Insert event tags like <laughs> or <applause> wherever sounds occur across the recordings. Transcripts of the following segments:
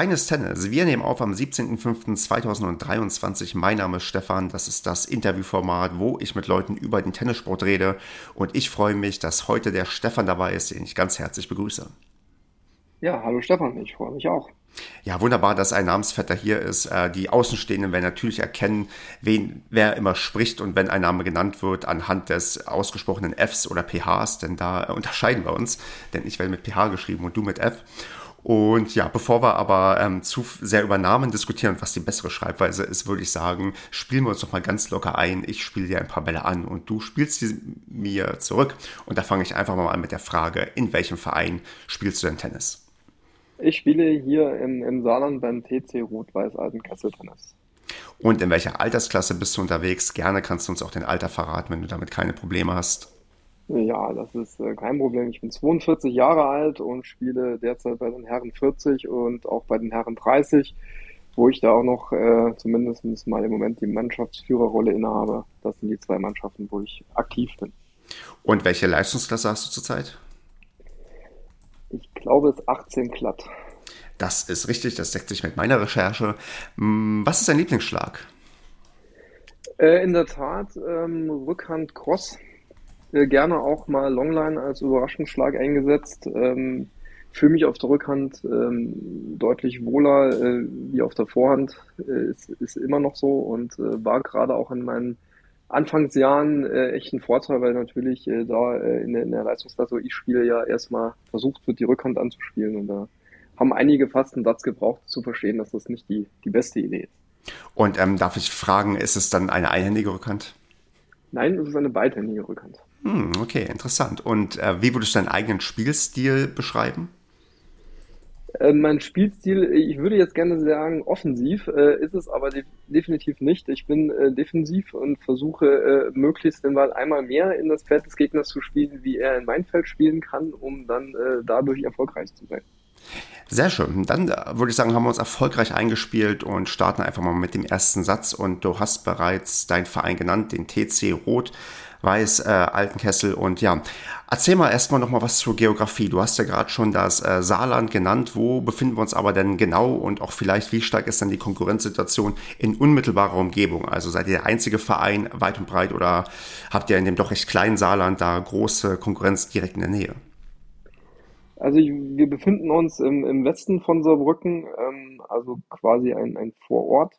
Kleines Tennis. Wir nehmen auf am 17.05.2023. Mein Name ist Stefan. Das ist das Interviewformat, wo ich mit Leuten über den Tennissport rede. Und ich freue mich, dass heute der Stefan dabei ist, den ich ganz herzlich begrüße. Ja, hallo Stefan. Ich freue mich auch. Ja, wunderbar, dass ein Namensvetter hier ist. Äh, die Außenstehenden werden natürlich erkennen, wen, wer immer spricht und wenn ein Name genannt wird anhand des ausgesprochenen Fs oder PHs, denn da unterscheiden wir uns, denn ich werde mit PH geschrieben und du mit F. Und ja, bevor wir aber ähm, zu sehr über Namen diskutieren und was die bessere Schreibweise ist, würde ich sagen, spielen wir uns noch mal ganz locker ein. Ich spiele dir ein paar Bälle an und du spielst sie mir zurück. Und da fange ich einfach mal an mit der Frage, in welchem Verein spielst du denn Tennis? Ich spiele hier im, im Saarland beim TC Rot-Weiß Altenkessel Tennis. Und in welcher Altersklasse bist du unterwegs? Gerne kannst du uns auch den Alter verraten, wenn du damit keine Probleme hast. Ja, das ist äh, kein Problem. Ich bin 42 Jahre alt und spiele derzeit bei den Herren 40 und auch bei den Herren 30, wo ich da auch noch äh, zumindest mal im Moment die Mannschaftsführerrolle innehabe. Das sind die zwei Mannschaften, wo ich aktiv bin. Und welche Leistungsklasse hast du zurzeit? Ich glaube, es ist 18 glatt. Das ist richtig, das deckt sich mit meiner Recherche. Hm, was ist dein Lieblingsschlag? Äh, in der Tat ähm, Rückhand Cross äh, gerne auch mal Longline als Überraschungsschlag eingesetzt. Ähm, Fühle mich auf der Rückhand ähm, deutlich wohler äh, wie auf der Vorhand. Äh, ist, ist immer noch so und äh, war gerade auch in meinen Anfangsjahren äh, echt ein Vorteil, weil natürlich äh, da äh, in, der, in der Leistungsklasse, wo ich spiele, ja erstmal versucht wird, die Rückhand anzuspielen. Und da haben einige fast einen Satz gebraucht, zu verstehen, dass das nicht die, die beste Idee ist. Und ähm, darf ich fragen, ist es dann eine einhändige Rückhand? Nein, es ist eine beidhändige Rückhand. Hm, okay, interessant. Und äh, wie würdest du deinen eigenen Spielstil beschreiben? Äh, mein Spielstil, ich würde jetzt gerne sagen, offensiv, äh, ist es aber de definitiv nicht. Ich bin äh, defensiv und versuche äh, möglichst den Ball einmal mehr in das Feld des Gegners zu spielen, wie er in mein Feld spielen kann, um dann äh, dadurch erfolgreich zu sein. Sehr schön. Dann äh, würde ich sagen, haben wir uns erfolgreich eingespielt und starten einfach mal mit dem ersten Satz. Und du hast bereits deinen Verein genannt, den TC Rot. Weiß, äh, Altenkessel und ja. Erzähl mal erstmal noch mal was zur Geografie. Du hast ja gerade schon das äh, Saarland genannt. Wo befinden wir uns aber denn genau und auch vielleicht, wie stark ist dann die Konkurrenzsituation in unmittelbarer Umgebung? Also seid ihr der einzige Verein weit und breit oder habt ihr in dem doch recht kleinen Saarland da große Konkurrenz direkt in der Nähe? Also ich, wir befinden uns im, im Westen von Saarbrücken, ähm, also quasi ein, ein Vorort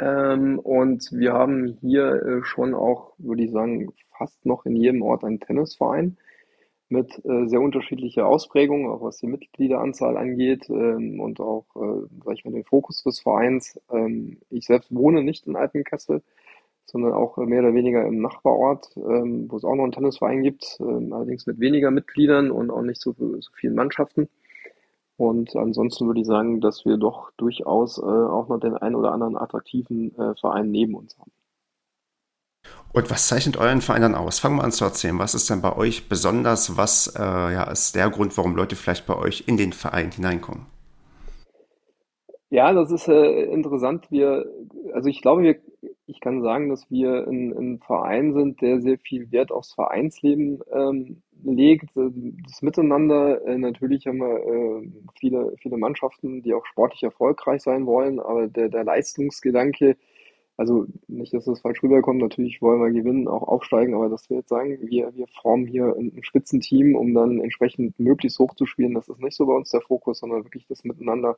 ähm, und wir haben hier äh, schon auch, würde ich sagen, fast noch in jedem Ort einen Tennisverein mit äh, sehr unterschiedlicher Ausprägung, auch was die Mitgliederanzahl angeht ähm, und auch, äh, sag ich mal, den Fokus des Vereins. Ähm, ich selbst wohne nicht in Altenkessel, sondern auch mehr oder weniger im Nachbarort, ähm, wo es auch noch einen Tennisverein gibt, ähm, allerdings mit weniger Mitgliedern und auch nicht so, so vielen Mannschaften. Und ansonsten würde ich sagen, dass wir doch durchaus äh, auch noch den einen oder anderen attraktiven äh, Verein neben uns haben. Und was zeichnet euren Verein dann aus? Fangen wir an zu erzählen. Was ist denn bei euch besonders? Was äh, ja, ist der Grund, warum Leute vielleicht bei euch in den Verein hineinkommen? Ja, das ist äh, interessant. Wir, also ich glaube, wir, ich kann sagen, dass wir ein, ein Verein sind, der sehr viel Wert aufs Vereinsleben ähm, legt, äh, das Miteinander. Äh, natürlich haben wir äh, viele, viele Mannschaften, die auch sportlich erfolgreich sein wollen, aber der, der Leistungsgedanke, also nicht, dass das falsch rüberkommt, natürlich wollen wir gewinnen, auch aufsteigen, aber dass wir jetzt sagen, wir, wir formen hier ein, ein Spitzenteam, um dann entsprechend möglichst hoch zu spielen, das ist nicht so bei uns der Fokus, sondern wirklich das Miteinander.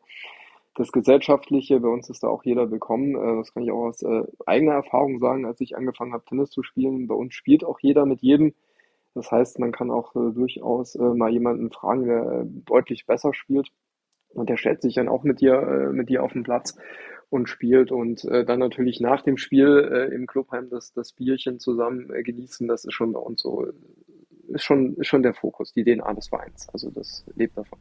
Das Gesellschaftliche, bei uns ist da auch jeder willkommen. Das kann ich auch aus eigener Erfahrung sagen, als ich angefangen habe, Tennis zu spielen. Bei uns spielt auch jeder mit jedem. Das heißt, man kann auch äh, durchaus äh, mal jemanden fragen, der äh, deutlich besser spielt. Und der stellt sich dann auch mit dir, äh, mit dir auf den Platz und spielt und äh, dann natürlich nach dem Spiel äh, im Clubheim das, das Bierchen zusammen äh, genießen. Das ist schon bei uns so, ist schon, ist schon der Fokus, die DNA des Vereins. Also das lebt davon.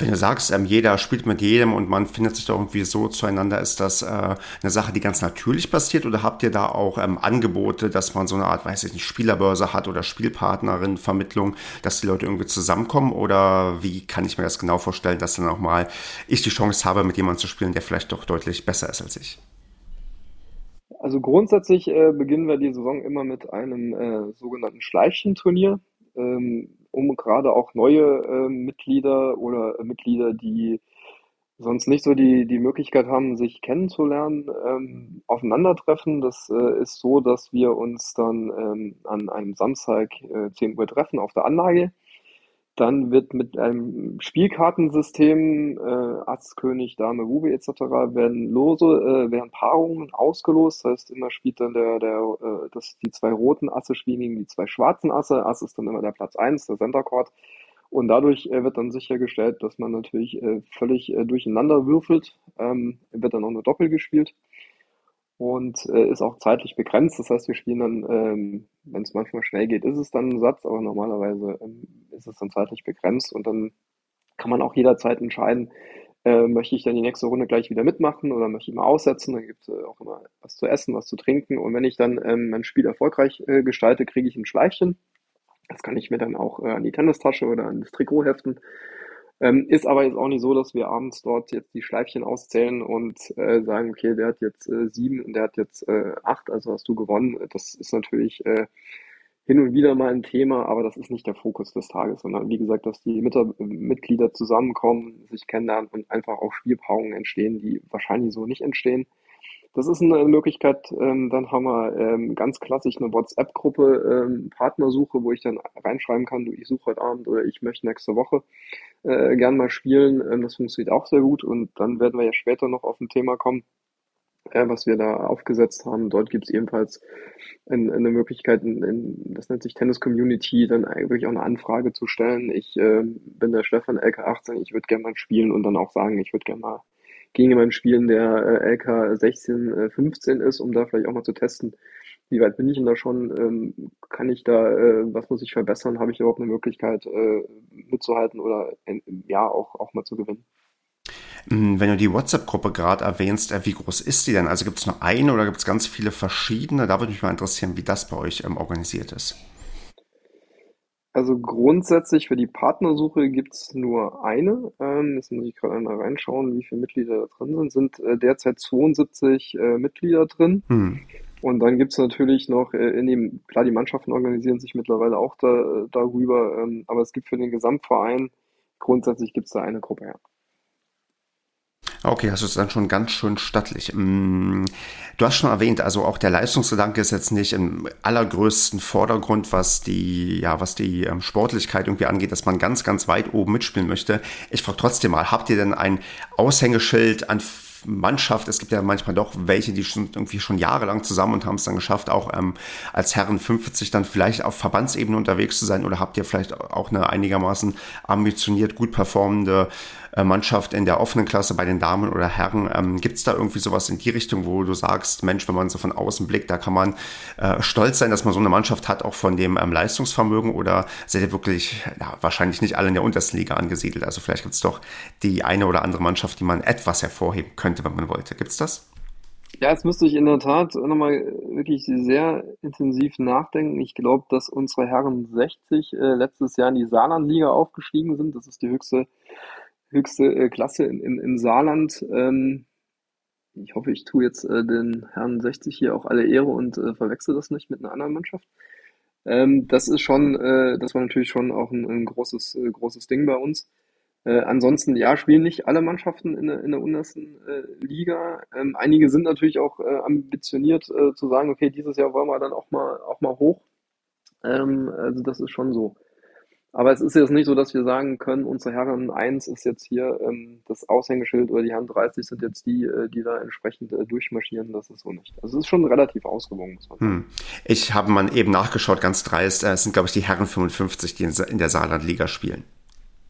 Wenn du sagst, ähm, jeder spielt mit jedem und man findet sich da irgendwie so zueinander, ist das äh, eine Sache, die ganz natürlich passiert? Oder habt ihr da auch ähm, Angebote, dass man so eine Art, weiß ich nicht, Spielerbörse hat oder Spielpartnerin, Vermittlung, dass die Leute irgendwie zusammenkommen? Oder wie kann ich mir das genau vorstellen, dass dann auch mal ich die Chance habe, mit jemandem zu spielen, der vielleicht doch deutlich besser ist als ich? Also grundsätzlich äh, beginnen wir die Saison immer mit einem äh, sogenannten Schleifchenturnier, ähm, um gerade auch neue äh, Mitglieder oder äh, Mitglieder, die sonst nicht so die, die Möglichkeit haben, sich kennenzulernen, ähm, aufeinandertreffen. Das äh, ist so, dass wir uns dann ähm, an einem Samstag äh, 10 Uhr treffen auf der Anlage dann wird mit einem Spielkartensystem, äh, Ass, König, Dame, Rube etc. werden Lose, äh, werden Paarungen ausgelost. Das heißt, immer spielt dann der, der, äh, das, die zwei roten Asse spielen gegen die zwei schwarzen Asse. Ass ist dann immer der Platz 1, der Center Court. Und dadurch äh, wird dann sichergestellt, dass man natürlich äh, völlig äh, durcheinander würfelt. Ähm, wird dann auch nur Doppel gespielt und äh, ist auch zeitlich begrenzt. Das heißt, wir spielen dann, ähm, wenn es manchmal schnell geht, ist es dann ein Satz, aber normalerweise ähm, ist es dann zeitlich begrenzt und dann kann man auch jederzeit entscheiden, äh, möchte ich dann die nächste Runde gleich wieder mitmachen oder möchte ich mal aussetzen. Dann gibt es äh, auch immer was zu essen, was zu trinken und wenn ich dann ähm, mein Spiel erfolgreich äh, gestalte, kriege ich ein Schleifchen. Das kann ich mir dann auch äh, an die Tennistasche oder an das Trikot heften. Ähm, ist aber jetzt auch nicht so, dass wir abends dort jetzt die Schleifchen auszählen und äh, sagen, okay, der hat jetzt äh, sieben und der hat jetzt äh, acht, also hast du gewonnen. Das ist natürlich äh, hin und wieder mal ein Thema, aber das ist nicht der Fokus des Tages, sondern wie gesagt, dass die Mit Mitglieder zusammenkommen, sich kennenlernen und einfach auch Spielpaarungen entstehen, die wahrscheinlich so nicht entstehen. Das ist eine Möglichkeit. Ähm, dann haben wir ähm, ganz klassisch eine WhatsApp-Gruppe, ähm, Partnersuche, wo ich dann reinschreiben kann, du, ich suche heute Abend oder ich möchte nächste Woche äh, gern mal spielen. Ähm, das funktioniert auch sehr gut. Und dann werden wir ja später noch auf ein Thema kommen, äh, was wir da aufgesetzt haben. Dort gibt es ebenfalls ein, eine Möglichkeit, in, in, das nennt sich Tennis Community, dann wirklich auch eine Anfrage zu stellen. Ich äh, bin der Stefan LK18, ich würde gerne mal spielen und dann auch sagen, ich würde gerne mal gegen jemanden spielen, der äh, LK 16, äh, 15 ist, um da vielleicht auch mal zu testen, wie weit bin ich denn da schon, ähm, kann ich da, äh, was muss ich verbessern, habe ich überhaupt eine Möglichkeit äh, mitzuhalten oder äh, ja auch, auch mal zu gewinnen. Hm, wenn du die WhatsApp-Gruppe gerade erwähnst, äh, wie groß ist die denn? Also gibt es nur eine oder gibt es ganz viele verschiedene? Da würde mich mal interessieren, wie das bei euch ähm, organisiert ist. Also grundsätzlich für die Partnersuche gibt es nur eine. Ähm, jetzt muss ich gerade einmal reinschauen, wie viele Mitglieder da drin sind. Sind äh, derzeit 72 äh, Mitglieder drin. Hm. Und dann gibt es natürlich noch, äh, in dem, klar, die Mannschaften organisieren sich mittlerweile auch da, darüber, ähm, aber es gibt für den Gesamtverein, grundsätzlich gibt es da eine Gruppe, ja. Okay, das ist dann schon ganz schön stattlich. Mm, du hast schon erwähnt, also auch der Leistungsgedanke ist jetzt nicht im allergrößten Vordergrund, was die, ja, was die ähm, Sportlichkeit irgendwie angeht, dass man ganz, ganz weit oben mitspielen möchte. Ich frage trotzdem mal, habt ihr denn ein Aushängeschild an Mannschaft. Es gibt ja manchmal doch welche, die schon irgendwie schon jahrelang zusammen und haben es dann geschafft, auch ähm, als Herren 50 dann vielleicht auf Verbandsebene unterwegs zu sein. Oder habt ihr vielleicht auch eine einigermaßen ambitioniert, gut performende Mannschaft in der offenen Klasse bei den Damen oder Herren. Ähm, Gibt es da irgendwie sowas in die Richtung, wo du sagst, Mensch, wenn man so von außen blickt, da kann man äh, stolz sein, dass man so eine Mannschaft hat, auch von dem ähm, Leistungsvermögen oder seid ihr wirklich ja, wahrscheinlich nicht alle in der untersten Liga angesiedelt? Also vielleicht gibt es doch die eine oder andere Mannschaft, die man etwas hervorheben könnte, wenn man wollte. Gibt es das? Ja, jetzt müsste ich in der Tat nochmal wirklich sehr intensiv nachdenken. Ich glaube, dass unsere Herren 60 äh, letztes Jahr in die Saarlandliga aufgestiegen sind. Das ist die höchste höchste äh, Klasse in, in, im Saarland. Ähm, ich hoffe, ich tue jetzt äh, den Herrn 60 hier auch alle Ehre und äh, verwechsel das nicht mit einer anderen Mannschaft. Ähm, das ist schon, äh, das war natürlich schon auch ein, ein großes, äh, großes Ding bei uns. Äh, ansonsten, ja, spielen nicht alle Mannschaften in der, in der untersten Liga. Ähm, einige sind natürlich auch ambitioniert zu sagen, okay, dieses Jahr wollen wir dann auch mal, auch mal hoch. Ähm, also das ist schon so. Aber es ist jetzt nicht so, dass wir sagen können, unsere Herren 1 ist jetzt hier ähm, das Aushängeschild oder die Herren 30 sind jetzt die, äh, die da entsprechend äh, durchmarschieren. Das ist so nicht. Also es ist schon relativ ausgewogen. Hm. Ich habe mal eben nachgeschaut, ganz dreist. Äh, es sind, glaube ich, die Herren 55, die in, in der Saarlandliga spielen.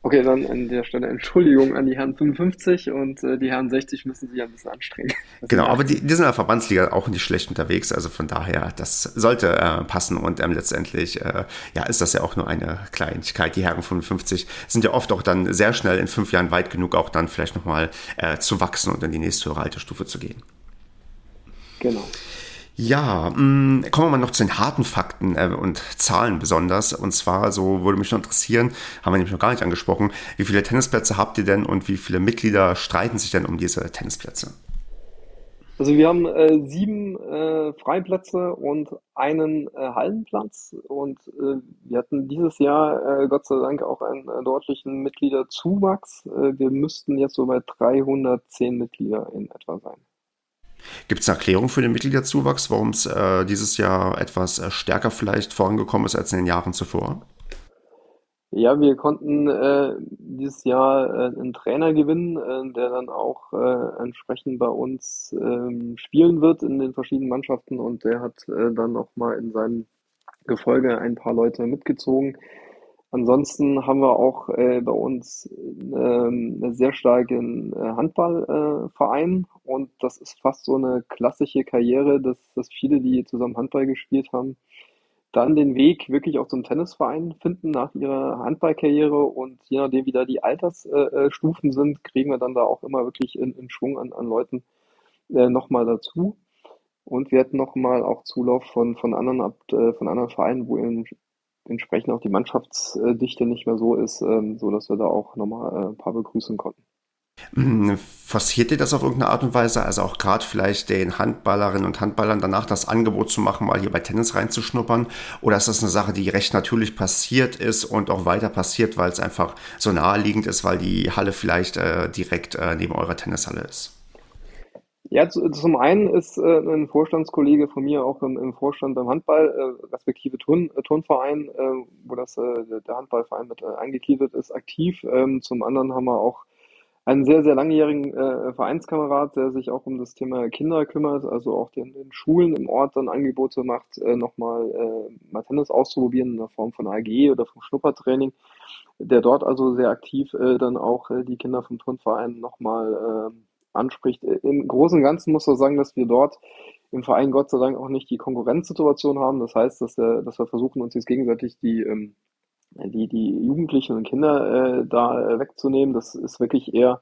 Okay, dann an der Stelle Entschuldigung an die Herren 55 und äh, die Herren 60 müssen sich ein bisschen anstrengen. <laughs> Genau, aber die, die sind in der Verbandsliga auch nicht schlecht unterwegs, also von daher, das sollte äh, passen und ähm, letztendlich äh, ja, ist das ja auch nur eine Kleinigkeit. Die Herren 55 sind ja oft auch dann sehr schnell in fünf Jahren weit genug, auch dann vielleicht nochmal äh, zu wachsen und in die nächste höhere Altersstufe zu gehen. Genau. Ja, mh, mm, kommen wir mal noch zu den harten Fakten äh, und Zahlen besonders. Und zwar, so würde mich noch interessieren, haben wir nämlich noch gar nicht angesprochen, wie viele Tennisplätze habt ihr denn und wie viele Mitglieder streiten sich denn um diese Tennisplätze? Also wir haben äh, sieben äh, Freiplätze und einen äh, Hallenplatz und äh, wir hatten dieses Jahr äh, Gott sei Dank auch einen äh, deutlichen Mitgliederzuwachs. Wir müssten jetzt so bei 310 Mitglieder in etwa sein. Gibt es eine Erklärung für den Mitgliederzuwachs, warum es äh, dieses Jahr etwas äh, stärker vielleicht vorangekommen ist als in den Jahren zuvor? Ja, wir konnten äh, dieses Jahr äh, einen Trainer gewinnen, äh, der dann auch äh, entsprechend bei uns ähm, spielen wird in den verschiedenen Mannschaften und der hat äh, dann noch mal in seinem Gefolge ein paar Leute mitgezogen. Ansonsten haben wir auch äh, bei uns ähm, einen sehr starken äh, Handballverein äh, und das ist fast so eine klassische Karriere, dass, dass viele, die zusammen Handball gespielt haben, dann den Weg wirklich auch zum Tennisverein finden nach ihrer Handballkarriere und je nachdem, wie da die Altersstufen sind, kriegen wir dann da auch immer wirklich in, in Schwung an, an Leuten äh, nochmal dazu. Und wir hatten nochmal auch Zulauf von, von anderen, äh, von anderen Vereinen, wo in, entsprechend auch die Mannschaftsdichte nicht mehr so ist, ähm, so dass wir da auch nochmal äh, ein paar begrüßen konnten. Hm, forciert ihr das auf irgendeine Art und Weise? Also auch gerade vielleicht den Handballerinnen und Handballern danach das Angebot zu machen, mal hier bei Tennis reinzuschnuppern? Oder ist das eine Sache, die recht natürlich passiert ist und auch weiter passiert, weil es einfach so naheliegend ist, weil die Halle vielleicht äh, direkt äh, neben eurer Tennishalle ist? Ja, zum einen ist äh, ein Vorstandskollege von mir auch im, im Vorstand beim Handball, äh, respektive Turn, äh, Turnverein, äh, wo das äh, der Handballverein mit äh, eingegliedert ist, aktiv. Ähm, zum anderen haben wir auch einen sehr, sehr langjährigen äh, Vereinskamerad, der sich auch um das Thema Kinder kümmert, also auch den, den Schulen im Ort dann Angebote macht, nochmal mal Tennis auszuprobieren in der Form von AG oder vom Schnuppertraining, der dort also sehr aktiv dann auch die Kinder vom Turnverein nochmal äh, anspricht. Im Großen und Ganzen muss man sagen, dass wir dort im Verein Gott sei Dank auch nicht die Konkurrenzsituation haben. Das heißt, dass, wir, dass wir versuchen, uns jetzt gegenseitig die, ähm, die, die Jugendlichen und Kinder äh, da äh, wegzunehmen. Das ist wirklich eher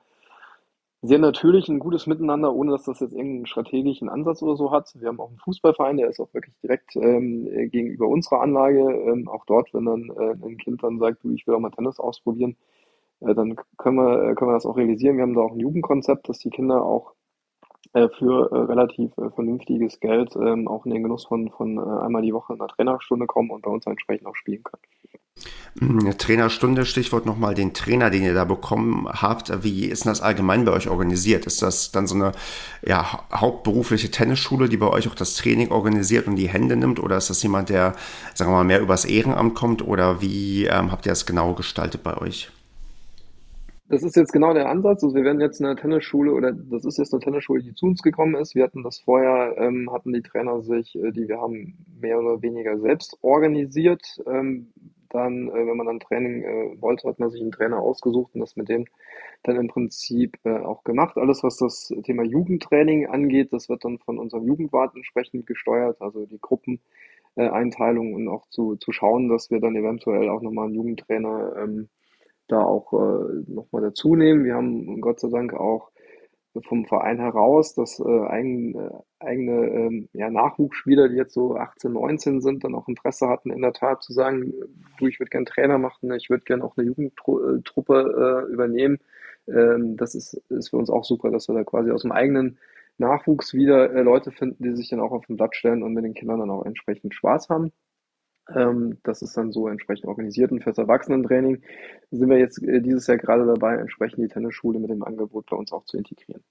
sehr natürlich ein gutes Miteinander, ohne dass das jetzt irgendeinen strategischen Ansatz oder so hat. Wir haben auch einen Fußballverein, der ist auch wirklich direkt ähm, gegenüber unserer Anlage. Ähm, auch dort, wenn dann äh, ein Kind dann sagt, du, ich will auch mal Tennis ausprobieren, äh, dann können wir, äh, können wir das auch realisieren. Wir haben da auch ein Jugendkonzept, dass die Kinder auch äh, für relativ vernünftiges Geld ähm, auch in den Genuss von, von einmal die Woche einer Trainerstunde kommen und bei uns entsprechend auch spielen können. Hm, Trainerstunde, Stichwort nochmal den Trainer, den ihr da bekommen habt. Wie ist das allgemein bei euch organisiert? Ist das dann so eine ja, hauptberufliche Tennisschule, die bei euch auch das Training organisiert und die Hände nimmt? Oder ist das jemand, der, sagen wir mal, mehr übers Ehrenamt kommt? Oder wie ähm, habt ihr das genau gestaltet bei euch? Das ist jetzt genau der Ansatz. Also wir werden jetzt eine Tennisschule oder das ist jetzt eine Tennisschule, die zu uns gekommen ist. Wir hatten das vorher, ähm, hatten die Trainer sich, äh, die wir haben, mehr oder weniger selbst organisiert. Ähm, dann, äh, wenn man dann Training äh, wollte, hat man sich einen Trainer ausgesucht und das mit dem dann im Prinzip äh, auch gemacht. Alles, was das Thema Jugendtraining angeht, das wird dann von unserem Jugendwart entsprechend gesteuert, also die Gruppeneinteilung und auch zu, zu schauen, dass wir dann eventuell auch nochmal einen Jugendtrainer ähm, da auch äh, nochmal dazu nehmen. Wir haben Gott sei Dank auch vom Verein heraus, dass äh, eigen, äh, eigene ähm, ja, Nachwuchsspieler, die jetzt so 18, 19 sind, dann auch Interesse hatten, in der Tat zu sagen, du, ich würde gerne Trainer machen, ich würde gerne auch eine Jugendtruppe äh, übernehmen. Ähm, das ist, ist für uns auch super, dass wir da quasi aus dem eigenen Nachwuchs wieder äh, Leute finden, die sich dann auch auf den Blatt stellen und mit den Kindern dann auch entsprechend Spaß haben. Ähm, das ist dann so entsprechend organisiert. Und fürs Erwachsenentraining sind wir jetzt äh, dieses Jahr gerade dabei, entsprechend die Tennisschule mit dem Angebot bei uns auch zu integrieren.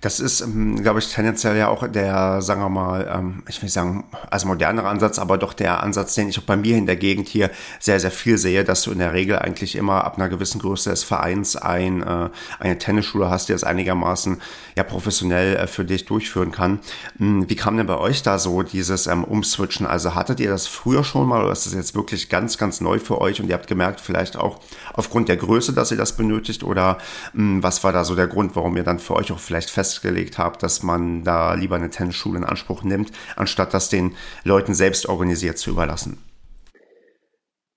Das ist, ähm, glaube ich, tendenziell ja auch der, sagen wir mal, ähm, ich will sagen, also modernere Ansatz, aber doch der Ansatz, den ich auch bei mir in der Gegend hier sehr, sehr viel sehe, dass du in der Regel eigentlich immer ab einer gewissen Größe des Vereins ein, äh, eine Tennisschule hast, die das einigermaßen ja professionell äh, für dich durchführen kann. Hm, wie kam denn bei euch da so dieses ähm, Umswitchen? Also hattet ihr das früher schon mal oder ist das jetzt wirklich ganz, ganz neu für euch und ihr habt gemerkt, vielleicht auch aufgrund der Größe, dass ihr das benötigt oder mh, was war da so der Grund, warum ihr dann für euch auch vielleicht fest festgelegt habe, dass man da lieber eine Tennisschule in Anspruch nimmt, anstatt das den Leuten selbst organisiert zu überlassen?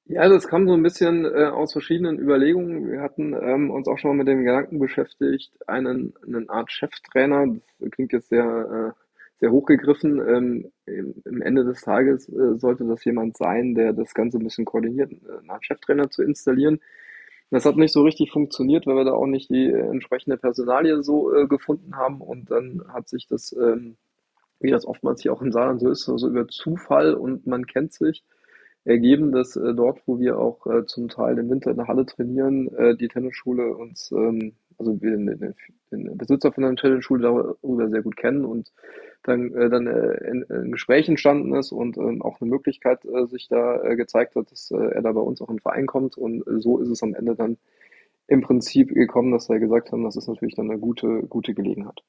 Ja, das kam so ein bisschen äh, aus verschiedenen Überlegungen. Wir hatten ähm, uns auch schon mal mit dem Gedanken beschäftigt, einen, eine Art Cheftrainer, das klingt jetzt sehr, äh, sehr hochgegriffen, ähm, im, Ende des Tages äh, sollte das jemand sein, der das Ganze ein bisschen koordiniert, eine Art Cheftrainer zu installieren. Das hat nicht so richtig funktioniert, weil wir da auch nicht die äh, entsprechende Personalie so äh, gefunden haben. Und dann hat sich das, ähm, wie das oftmals hier auch in Saarland so ist, so also über Zufall und man kennt sich, ergeben, dass äh, dort, wo wir auch äh, zum Teil im Winter in der Halle trainieren, äh, die Tennisschule uns, ähm, also wir den, den, Besitzer von der Tennisschule darüber sehr gut kennen und dann, äh, dann äh, in, in Gespräch entstanden ist und ähm, auch eine Möglichkeit äh, sich da äh, gezeigt hat, dass äh, er da bei uns auch in den Verein kommt. Und äh, so ist es am Ende dann im Prinzip gekommen, dass wir gesagt haben, das ist natürlich dann eine gute, gute Gelegenheit.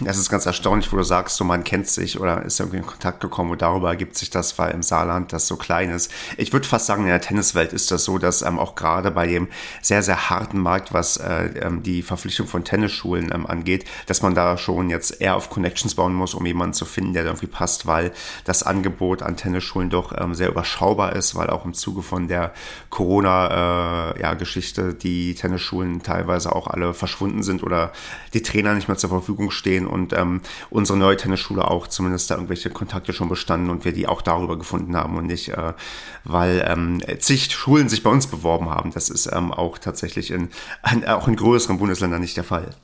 Das ist ganz erstaunlich, wo du sagst, so man kennt sich oder ist irgendwie in Kontakt gekommen und darüber ergibt sich das, weil im Saarland das so klein ist. Ich würde fast sagen, in der Tenniswelt ist das so, dass ähm, auch gerade bei dem sehr, sehr harten Markt, was äh, ähm, die Verpflichtung von Tennisschulen ähm, angeht, dass man da schon jetzt eher auf Connections bauen muss, um jemanden zu finden, der da irgendwie passt, weil das Angebot an Tennisschulen doch ähm, sehr überschaubar ist, weil auch im Zuge von der Corona-Geschichte äh, ja, die Tennisschulen teilweise auch alle verschwunden sind oder die Trainer nicht mehr zur Verfügung stehen und ähm, unsere neue Tennisschule auch zumindest da irgendwelche Kontakte schon bestanden und wir die auch darüber gefunden haben und nicht, äh, weil ähm, zig Schulen sich bei uns beworben haben. Das ist ähm, auch tatsächlich in, auch in größeren Bundesländern nicht der Fall.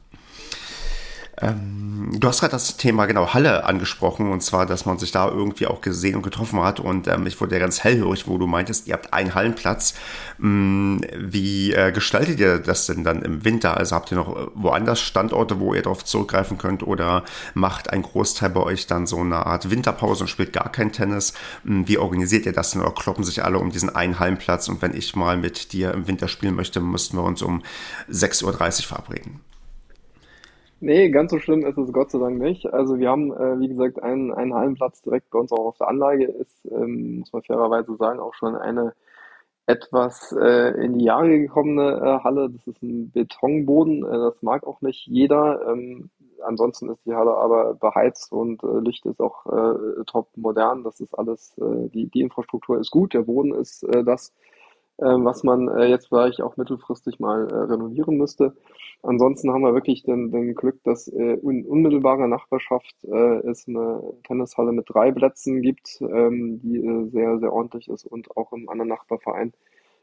Ähm, du hast gerade das Thema genau Halle angesprochen und zwar, dass man sich da irgendwie auch gesehen und getroffen hat und ähm, ich wurde ja ganz hellhörig, wo du meintest, ihr habt einen Hallenplatz. Ähm, wie äh, gestaltet ihr das denn dann im Winter? Also habt ihr noch äh, woanders Standorte, wo ihr darauf zurückgreifen könnt oder macht ein Großteil bei euch dann so eine Art Winterpause und spielt gar kein Tennis? Ähm, wie organisiert ihr das denn oder kloppen sich alle um diesen einen Hallenplatz und wenn ich mal mit dir im Winter spielen möchte, müssten wir uns um 6.30 Uhr verabreden? Nee, ganz so schlimm ist es Gott sei Dank nicht. Also wir haben, äh, wie gesagt, einen, einen Hallenplatz direkt bei uns auch auf der Anlage. Ist, ähm, muss man fairerweise sagen, auch schon eine etwas äh, in die Jahre gekommene äh, Halle. Das ist ein Betonboden. Äh, das mag auch nicht jeder. Ähm, ansonsten ist die Halle aber beheizt und äh, Licht ist auch äh, top modern. Das ist alles, die, die Infrastruktur ist gut. Der Boden ist das, was man äh, jetzt vielleicht auch mittelfristig mal äh, renovieren müsste. Ansonsten haben wir wirklich den, den Glück, dass äh, in unmittelbarer Nachbarschaft äh, es eine Tennishalle mit drei Plätzen gibt, ähm, die äh, sehr, sehr ordentlich ist und auch im anderen Nachbarverein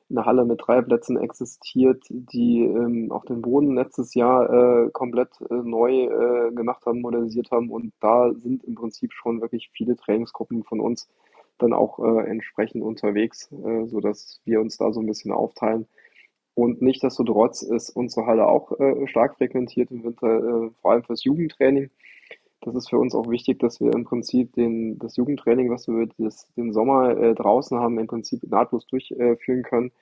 eine Halle mit drei Plätzen existiert, die ähm, auch den Boden letztes Jahr äh, komplett äh, neu äh, gemacht haben, modernisiert haben und da sind im Prinzip schon wirklich viele Trainingsgruppen von uns dann auch äh, entsprechend unterwegs, äh, so dass wir uns da so ein bisschen aufteilen und nichtsdestotrotz ist unsere Halle auch äh, stark frequentiert im Winter, äh, vor allem fürs Jugendtraining. Das ist für uns auch wichtig, dass wir im Prinzip den, das Jugendtraining, was wir das, den Sommer äh, draußen haben, im Prinzip nahtlos durchführen können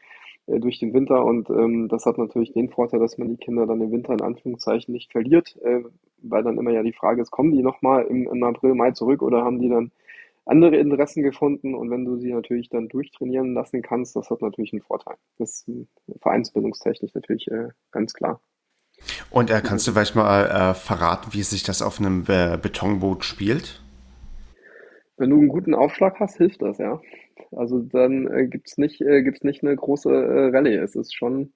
äh, durch den Winter. Und ähm, das hat natürlich den Vorteil, dass man die Kinder dann im Winter in Anführungszeichen nicht verliert, äh, weil dann immer ja die Frage ist, kommen die nochmal im, im April, Mai zurück oder haben die dann andere Interessen gefunden und wenn du sie natürlich dann durchtrainieren lassen kannst, das hat natürlich einen Vorteil. Das ist vereinsbildungstechnisch natürlich äh, ganz klar. Und äh, kannst du vielleicht mal äh, verraten, wie sich das auf einem äh, Betonboot spielt? Wenn du einen guten Aufschlag hast, hilft das, ja. Also dann äh, gibt es nicht, äh, gibt's nicht eine große äh, Rallye. Es ist schon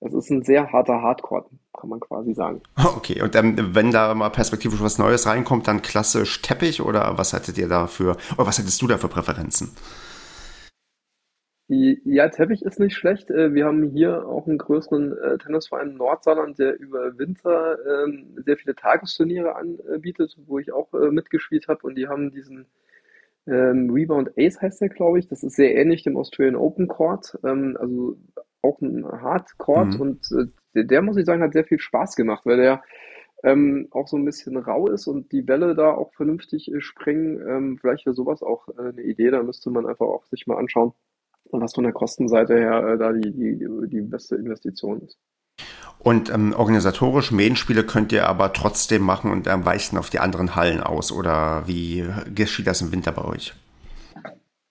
das ist ein sehr harter Hardcore, kann man quasi sagen. <laughs> Okay, und ähm, wenn da mal perspektivisch was Neues reinkommt, dann klassisch Teppich oder was hattet ihr da für, oder was hättest du da für Präferenzen? Ja, Teppich ist nicht schlecht. Äh, wir haben hier auch einen größeren äh, Tennisverein in Nordsaarland, der über Winter ähm, sehr viele Tagesturniere anbietet, wo ich auch äh, mitgespielt habe. Und die haben diesen ähm, Rebound Ace heißt der, glaube ich. Das ist sehr ähnlich dem Australian Open Court. Ähm, also auch ein Hardcore mhm. und äh, der, der, muss ich sagen, hat sehr viel Spaß gemacht, weil der ähm, auch so ein bisschen rau ist und die Bälle da auch vernünftig äh, springen. Ähm, vielleicht wäre sowas auch äh, eine Idee, da müsste man einfach auch sich mal anschauen, was von der Kostenseite her äh, da die, die, die beste Investition ist. Und ähm, organisatorisch Medienspiele könnt ihr aber trotzdem machen und ähm, weichen auf die anderen Hallen aus oder wie geschieht das im Winter bei euch?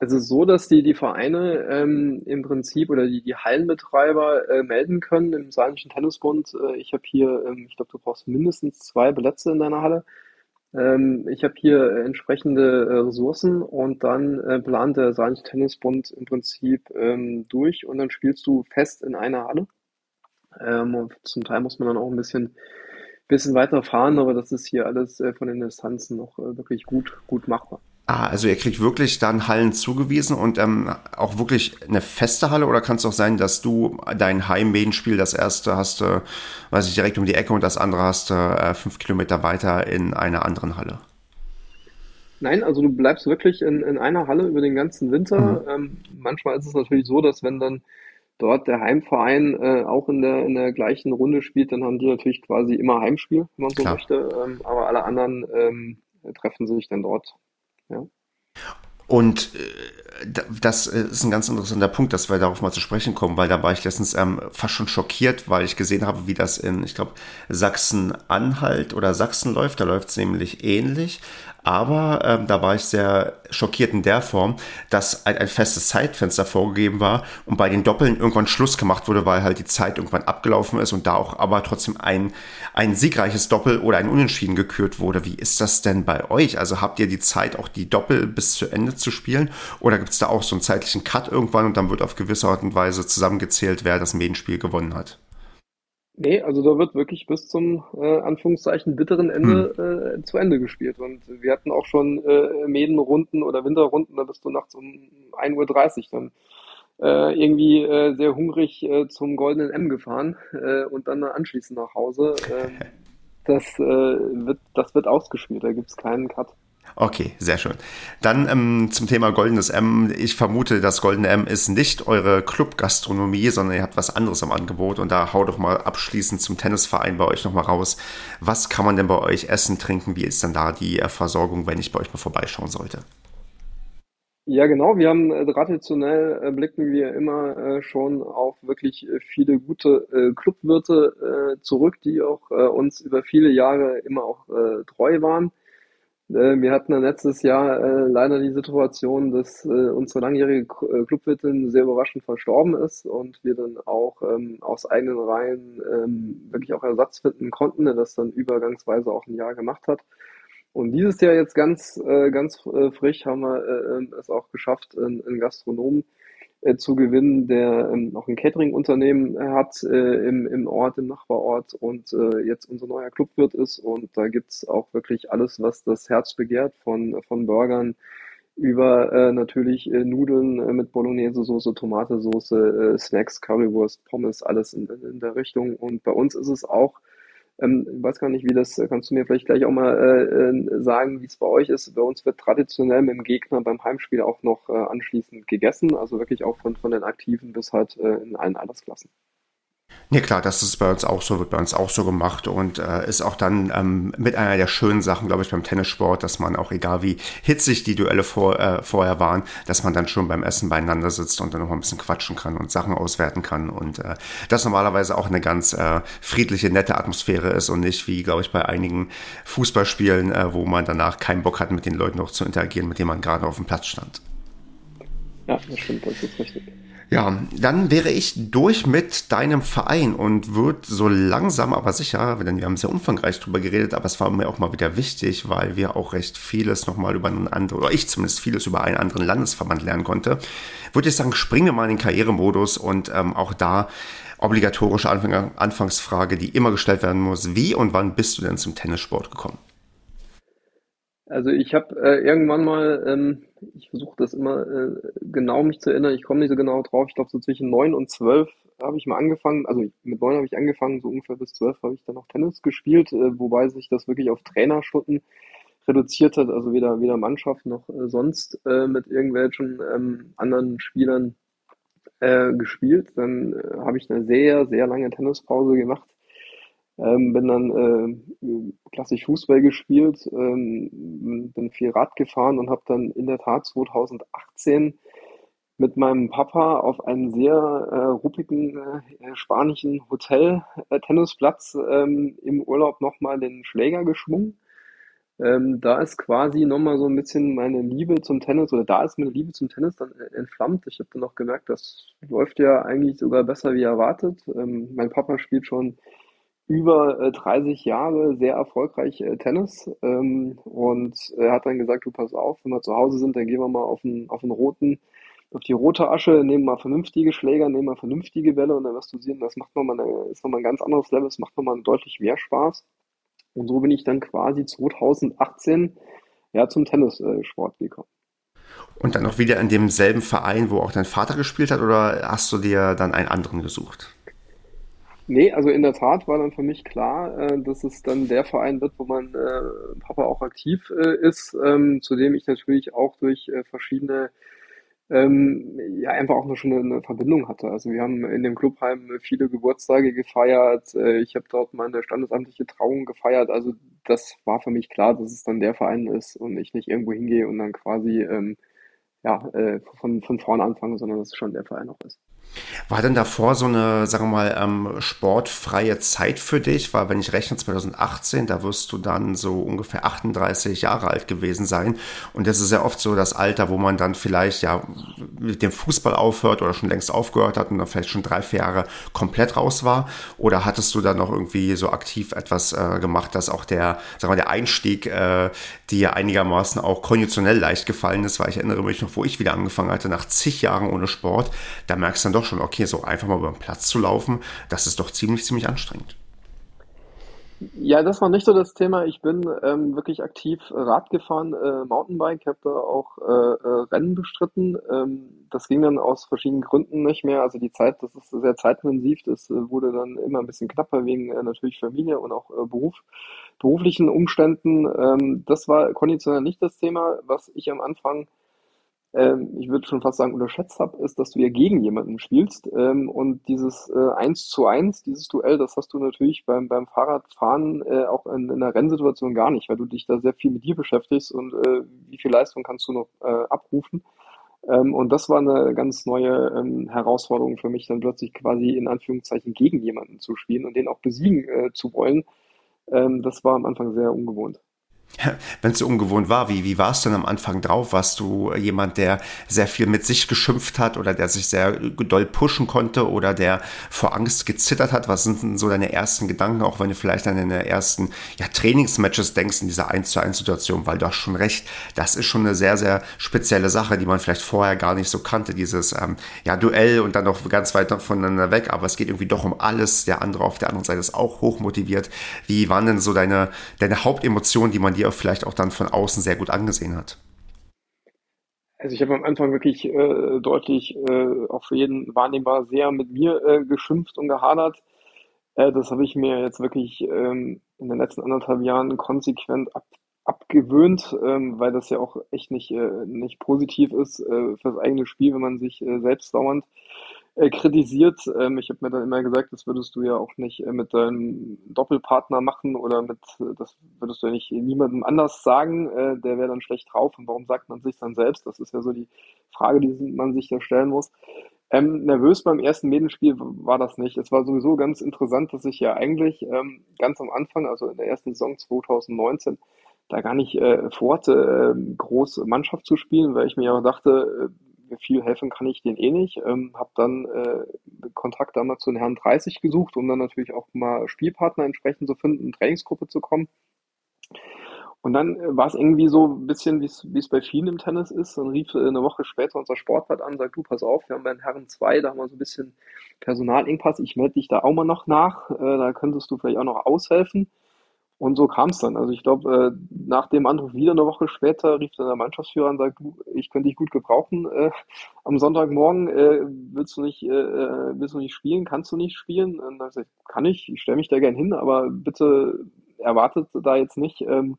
Es ist so, dass die, die Vereine ähm, im Prinzip oder die, die Hallenbetreiber äh, melden können im Saarländischen Tennisbund. Äh, ich habe hier, ähm, ich glaube, du brauchst mindestens zwei Plätze in deiner Halle. Ähm, ich habe hier äh, entsprechende äh, Ressourcen und dann äh, plant der Saarländische Tennisbund im Prinzip ähm, durch und dann spielst du fest in einer Halle. Ähm, zum Teil muss man dann auch ein bisschen, bisschen weiter fahren, aber das ist hier alles äh, von den Distanzen noch wirklich gut, gut machbar. Ah, also ihr kriegt wirklich dann Hallen zugewiesen und ähm, auch wirklich eine feste Halle oder kann es auch sein, dass du dein Heimmedenspiel, das erste hast du, weiß ich, direkt um die Ecke und das andere hast du äh, fünf Kilometer weiter in einer anderen Halle? Nein, also du bleibst wirklich in, in einer Halle über den ganzen Winter. Mhm. Ähm, manchmal ist es natürlich so, dass wenn dann dort der Heimverein äh, auch in der, in der gleichen Runde spielt, dann haben die natürlich quasi immer Heimspiel, wenn man so Klar. möchte. Ähm, aber alle anderen ähm, treffen sich dann dort ja. Und äh, das ist ein ganz interessanter Punkt, dass wir darauf mal zu sprechen kommen, weil da war ich letztens ähm, fast schon schockiert, weil ich gesehen habe, wie das in, ich glaube, Sachsen-Anhalt oder Sachsen läuft. Da läuft es nämlich ähnlich. Aber ähm, da war ich sehr schockiert in der Form, dass ein, ein, festes Zeitfenster vorgegeben war und bei den Doppeln irgendwann Schluss gemacht wurde, weil halt die Zeit irgendwann abgelaufen ist und da auch aber trotzdem ein, ein siegreiches Doppel oder ein Unentschieden gekürt wurde. Wie ist das denn bei euch? Also habt ihr die Zeit, auch die Doppel bis zu Ende zu spielen? Oder gibt es da auch so einen zeitlichen Cut irgendwann und dann wird auf gewisse Art und Weise zusammengezählt, wer das Medienspiel gewonnen hat? Nee, also da wird wirklich bis zum äh, Anführungszeichen bitteren Ende hm. äh, zu Ende gespielt. Und wir hatten auch schon äh, Mädenrunden oder Winterrunden, da bist du nachts um 1.30 Uhr dann äh, irgendwie äh, sehr hungrig äh, zum goldenen M gefahren äh, und dann anschließend nach Hause. Äh, <laughs> das, äh, wird, das wird ausgespielt, da gibt's keinen Cut. Okay, sehr schön. Dann ähm, zum Thema Goldenes M. Ich vermute, das Goldene M ist nicht eure Clubgastronomie, sondern ihr habt was anderes am Angebot. Und da hau doch mal abschließend zum Tennisverein bei euch nochmal raus. Was kann man denn bei euch essen, trinken? Wie ist denn da die äh, Versorgung, wenn ich bei euch mal vorbeischauen sollte? Ja, genau. Wir haben äh, traditionell äh, blicken wir immer äh, schon auf wirklich äh, viele gute äh, Clubwirte zurück, die auch uns über viele Jahre immer auch treu waren. Äh, wir hatten dann letztes Jahr äh, leider die Situation, dass äh, unsere langjährige äh, Clubwirtin sehr überraschend verstorben ist und wir dann auch ähm, aus eigenen Reihen ähm, wirklich auch Ersatz finden konnten, der das dann übergangsweise auch ein Jahr gemacht hat. Und dieses Jahr jetzt ganz, äh, ganz äh, frisch haben wir äh, es auch geschafft, einen Gastronomen zu gewinnen, der ähm, noch ein Catering-Unternehmen äh, hat äh, im, im Ort, im Nachbarort und äh, jetzt unser neuer Clubwirt ist. Und da gibt's auch wirklich alles, was das Herz begehrt, von, von Burgern über äh, natürlich äh, Nudeln äh, mit Bolognese-Soße, Tomatesoße, äh, Snacks, Currywurst, Pommes, alles in, in der Richtung. Und bei uns ist es auch ähm, ich weiß gar nicht, wie das, kannst du mir vielleicht gleich auch mal äh, äh, sagen, wie es bei euch ist. Bei uns wird traditionell mit dem Gegner beim Heimspiel auch noch äh, anschließend gegessen, also wirklich auch von, von den Aktiven bis halt äh, in allen Altersklassen. Ja klar, das ist bei uns auch so, wird bei uns auch so gemacht und äh, ist auch dann ähm, mit einer der schönen Sachen, glaube ich, beim Tennissport, dass man auch egal wie hitzig die Duelle vor, äh, vorher waren, dass man dann schon beim Essen beieinander sitzt und dann noch mal ein bisschen quatschen kann und Sachen auswerten kann und äh, das normalerweise auch eine ganz äh, friedliche, nette Atmosphäre ist und nicht wie, glaube ich, bei einigen Fußballspielen, äh, wo man danach keinen Bock hat, mit den Leuten noch zu interagieren, mit denen man gerade auf dem Platz stand. Ja, das stimmt, das ist richtig. Ja, dann wäre ich durch mit deinem Verein und würde so langsam aber sicher, denn wir haben sehr umfangreich drüber geredet, aber es war mir auch mal wieder wichtig, weil wir auch recht vieles nochmal über einen anderen, oder ich zumindest vieles über einen anderen Landesverband lernen konnte, würde ich sagen, springen wir mal in den Karrieremodus und ähm, auch da obligatorische Anfang Anfangsfrage, die immer gestellt werden muss. Wie und wann bist du denn zum Tennissport gekommen? Also ich habe äh, irgendwann mal, ähm, ich versuche das immer äh, genau mich zu erinnern, ich komme nicht so genau drauf, ich glaube so zwischen neun und zwölf habe ich mal angefangen, also mit neun habe ich angefangen, so ungefähr bis zwölf habe ich dann noch Tennis gespielt, äh, wobei sich das wirklich auf Trainerstunden reduziert hat, also weder, weder Mannschaft noch äh, sonst äh, mit irgendwelchen ähm, anderen Spielern äh, gespielt. Dann habe ich eine sehr, sehr lange Tennispause gemacht Ähm, bin dann äh, klassisch Fußball gespielt, ähm, bin viel Rad gefahren und habe dann in der Tat 2018 mit meinem Papa auf einem sehr äh, ruppigen äh, spanischen Hotel äh, Tennisplatz ähm, im Urlaub nochmal den Schläger geschwungen. Ähm, da ist quasi nochmal so ein bisschen meine Liebe zum Tennis oder da ist meine Liebe zum Tennis dann äh, entflammt. Ich habe dann auch gemerkt, das läuft ja eigentlich sogar besser wie erwartet. Ähm, mein Papa spielt schon über äh, 30 Jahre sehr erfolgreich äh, Tennis ähm, und er hat dann gesagt, du pass auf, wenn wir zu Hause sind, dann gehen wir mal auf den, auf den roten, auf die rote Asche, nehmen mal vernünftige Schläger, nehmen mal vernünftige Bälle und dann wirst du sehen, das macht nochmal eine, ist nochmal ein ganz anderes Level, es macht nochmal deutlich mehr Spaß. Und so bin ich dann quasi 2018 ja, zum Tennissport gekommen. Und dann auch wieder in demselben Verein, wo auch dein Vater gespielt hat, oder hast du dir dann einen anderen gesucht? Nee, also in der Tat war dann für mich klar, äh, dass es dann der Verein wird, wo mein äh, Papa auch aktiv äh, ist, ähm, zu dem ich natürlich auch durch äh, verschiedene ähm, ja, einfach auch nur schon eine Verbindung hatte. Also wir haben in dem Clubheim viele Geburtstage gefeiert. Äh, ich habe dort meine standesamtliche Trauung gefeiert. Also das war für mich klar, dass es dann der Verein ist und ich nicht irgendwo hingehe und dann quasi ähm, ja, äh, von, von vorne anfange, sondern dass es schon der Verein auch ist. War denn davor so eine, sagen wir mal, ähm, sportfreie Zeit für dich? Weil wenn ich rechne 2018, da wirst du dann so ungefähr 38 Jahre alt gewesen sein. Und das ist ja oft so das Alter, wo man dann vielleicht ja mit dem Fußball aufhört oder schon längst aufgehört hat und dann vielleicht schon drei, vier Jahre komplett raus war. Oder hattest du dann noch irgendwie so aktiv etwas äh, gemacht, dass auch der, sagen wir, der Einstieg äh, dir einigermaßen auch konditionell leicht gefallen ist? Weil ich erinnere mich noch, wo ich wieder angefangen hatte, nach zig Jahren ohne Sport, da merkst du dann doch schon, okay, so einfach mal über den Platz zu laufen, das ist doch ziemlich, ziemlich anstrengend. Ja, das war nicht so das Thema. Ich bin ähm, wirklich aktiv Rad gefahren, äh, Mountainbike, habe da auch äh, äh, Rennen bestritten. Ähm, das ging dann aus verschiedenen Gründen nicht mehr. Also die Zeit, das ist sehr zeitintensiv, das äh, wurde dann immer ein bisschen knapper wegen äh, natürlich Familie und auch Beruf, beruflichen Umständen. Ähm, das war konditionell nicht das Thema, was ich am Anfang ähm, ich würde schon fast sagen, unterschätzt habe, ist, dass du ja gegen jemanden spielst. Ähm, und dieses äh, 1 zu 1, dieses Duell, das hast du natürlich beim, beim Fahrradfahren äh, auch in, in einer Rennsituation gar nicht, weil du dich da sehr viel mit dir beschäftigst und äh, wie viel Leistung kannst du noch äh, abrufen. Ähm, und das war eine ganz neue ähm, Herausforderung für mich, dann plötzlich quasi in Anführungszeichen gegen jemanden zu spielen und den auch besiegen äh, zu wollen. Ähm, das war am Anfang sehr ungewohnt. <laughs> Wenn es so ungewohnt war, wie, wie warst du denn am Anfang drauf? Warst du jemand, der sehr viel mit sich geschimpft hat oder der sich sehr doll pushen konnte oder der vor Angst gezittert hat? Was sind denn so deine ersten Gedanken, auch wenn du vielleicht an deine ersten ja, Trainingsmatches denkst in dieser 1 zu 1 Situation? Weil du hast schon recht, das ist schon eine sehr, sehr spezielle Sache, die man vielleicht vorher gar nicht so kannte, dieses ähm, ja, Duell und dann noch ganz weit voneinander weg, aber es geht irgendwie doch um alles. Der andere auf der anderen Seite ist auch hochmotiviert. Wie waren denn so deine, deine Hauptemotionen, die man dir vielleicht auch dann von außen sehr gut angesehen hat? Also ich habe am Anfang wirklich äh, deutlich, äh, auch für jeden wahrnehmbar, sehr mit mir äh, geschimpft und gehadert. Äh, das habe ich mir jetzt wirklich ähm, in den letzten anderthalb Jahren konsequent ab, abgewöhnt, ähm, weil das ja auch echt nicht, äh, nicht positiv ist äh, für das eigene Spiel, wenn man sich selbst dauernd äh, kritisiert. Ähm, ich habe mir dann immer gesagt, das würdest du ja auch nicht äh, mit deinem Doppelpartner machen oder mit, äh, das würdest du ja nicht niemandem anders sagen, äh, der wäre dann schlecht drauf. Und warum sagt man sich dann selbst? Das ist ja so die Frage, die man sich da stellen muss. Ähm, nervös beim ersten Medienspiel war das nicht. Es war sowieso ganz interessant, dass ich ja eigentlich ähm, ganz am Anfang, also in der ersten Saison 2019, da gar nicht äh, vorhatte, äh, groß Mannschaft zu spielen, weil ich mir ja dachte, äh, viel helfen kann ich denen eh nicht. Ähm, habe dann äh, Kontakt damals zu den Herren 30 gesucht, um dann natürlich auch mal Spielpartner entsprechend zu finden, Trainingsgruppe zu kommen. Und dann äh, war es irgendwie so ein bisschen, wie es bei vielen im Tennis ist. Dann rief äh, eine Woche später unser Sportwart an, sagt, du, pass auf, wir haben bei den Herren 2, da haben wir so ein bisschen Personalengpass, ich melde dich da auch mal noch nach, äh, da könntest du vielleicht auch noch aushelfen. Und so kam es dann. Also ich glaube, äh, nach dem Anruf wieder eine Woche später rief dann der Mannschaftsführer und sagt, ich könnte dich gut gebrauchen. Äh, am Sonntagmorgen äh, willst du nicht, äh, äh, willst du nicht spielen, kannst du nicht spielen? Und dann gesagt, kann ich, ich stelle mich da gern hin, aber bitte erwartet da jetzt nicht ähm,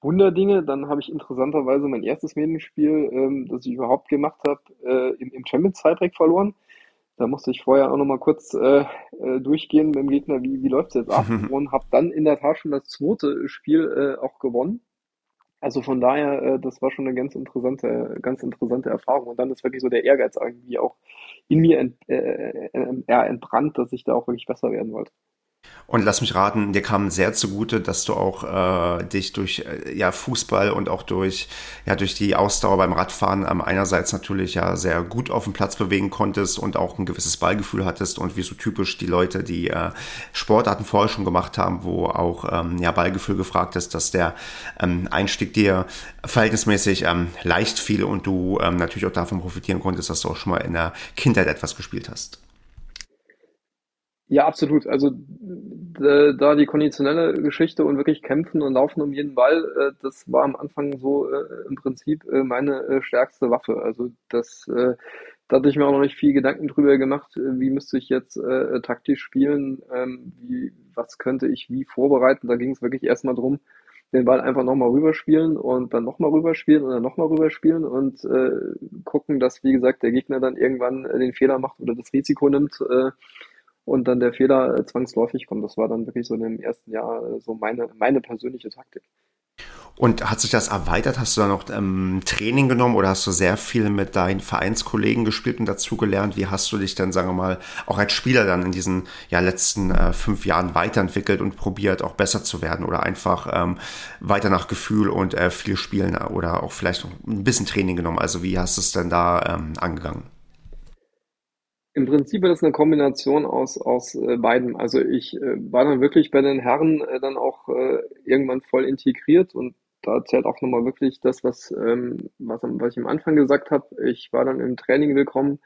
Wunderdinge. Dann habe ich interessanterweise mein erstes Medienspiel, ähm, das ich überhaupt gemacht habe, äh, im, im Champions Zeitreck verloren. Da musste ich vorher auch noch mal kurz äh, äh, durchgehen mit dem Gegner, wie, wie läuft es jetzt ab <laughs> und habe dann in der Tat schon das zweite Spiel äh, auch gewonnen. Also von daher, äh, das war schon eine ganz interessante, ganz interessante Erfahrung. Und dann ist wirklich so der Ehrgeiz irgendwie auch in mir ent, äh, äh, äh entbrannt, dass ich da auch wirklich besser werden wollte. Und lass mich raten, dir kam sehr zugute, dass du auch äh, dich durch äh, ja, Fußball und auch durch, ja, durch die Ausdauer beim Radfahren ähm, einerseits natürlich ja sehr gut auf dem Platz bewegen konntest und auch ein gewisses Ballgefühl hattest und wie so typisch die Leute, die äh, Sportarten vorher schon gemacht haben, wo auch ähm, ja, Ballgefühl gefragt ist, dass der ähm, Einstieg dir verhältnismäßig ähm, leicht fiel und du ähm, natürlich auch davon profitieren konntest, dass du auch schon mal in der Kindheit etwas gespielt hast. Ja, absolut. Also da die konditionelle Geschichte und wirklich kämpfen und laufen um jeden Ball, äh, das war am Anfang so äh, im Prinzip äh, meine stärkste Waffe. Also das, da hatte ich mir auch noch nicht viel Gedanken drüber gemacht, wie müsste ich jetzt taktisch spielen, ähm, wie, was könnte ich wie vorbereiten. Da ging es wirklich erstmal drum, den Ball einfach nochmal rüberspielen und dann nochmal rüberspielen und dann nochmal rüberspielen und gucken, dass, wie gesagt, der Gegner dann irgendwann den Fehler macht oder das Risiko nimmt, und dann der Fehler äh, zwangsläufig kommt. Das war dann wirklich so in dem ersten Jahr äh, so meine, meine persönliche Taktik. Und hat sich das erweitert? Hast du da noch ähm, Training genommen oder hast du sehr viel mit deinen Vereinskollegen gespielt und dazugelernt? Wie hast du dich dann, sagen wir mal, auch als Spieler dann in diesen ja, letzten äh, fünf Jahren weiterentwickelt und probiert, auch besser zu werden oder einfach ähm, weiter nach Gefühl und äh, viel spielen oder auch vielleicht noch ein bisschen Training genommen? Also wie hast du es denn da ähm, angegangen? Im Prinzip ist das eine Kombination aus, aus äh, beiden. Also ich äh, war dann wirklich bei den Herren äh, dann auch äh, irgendwann voll integriert und da zählt auch nochmal wirklich das, was, ähm, was, was ich am Anfang gesagt habe. Ich war dann im Training willkommen.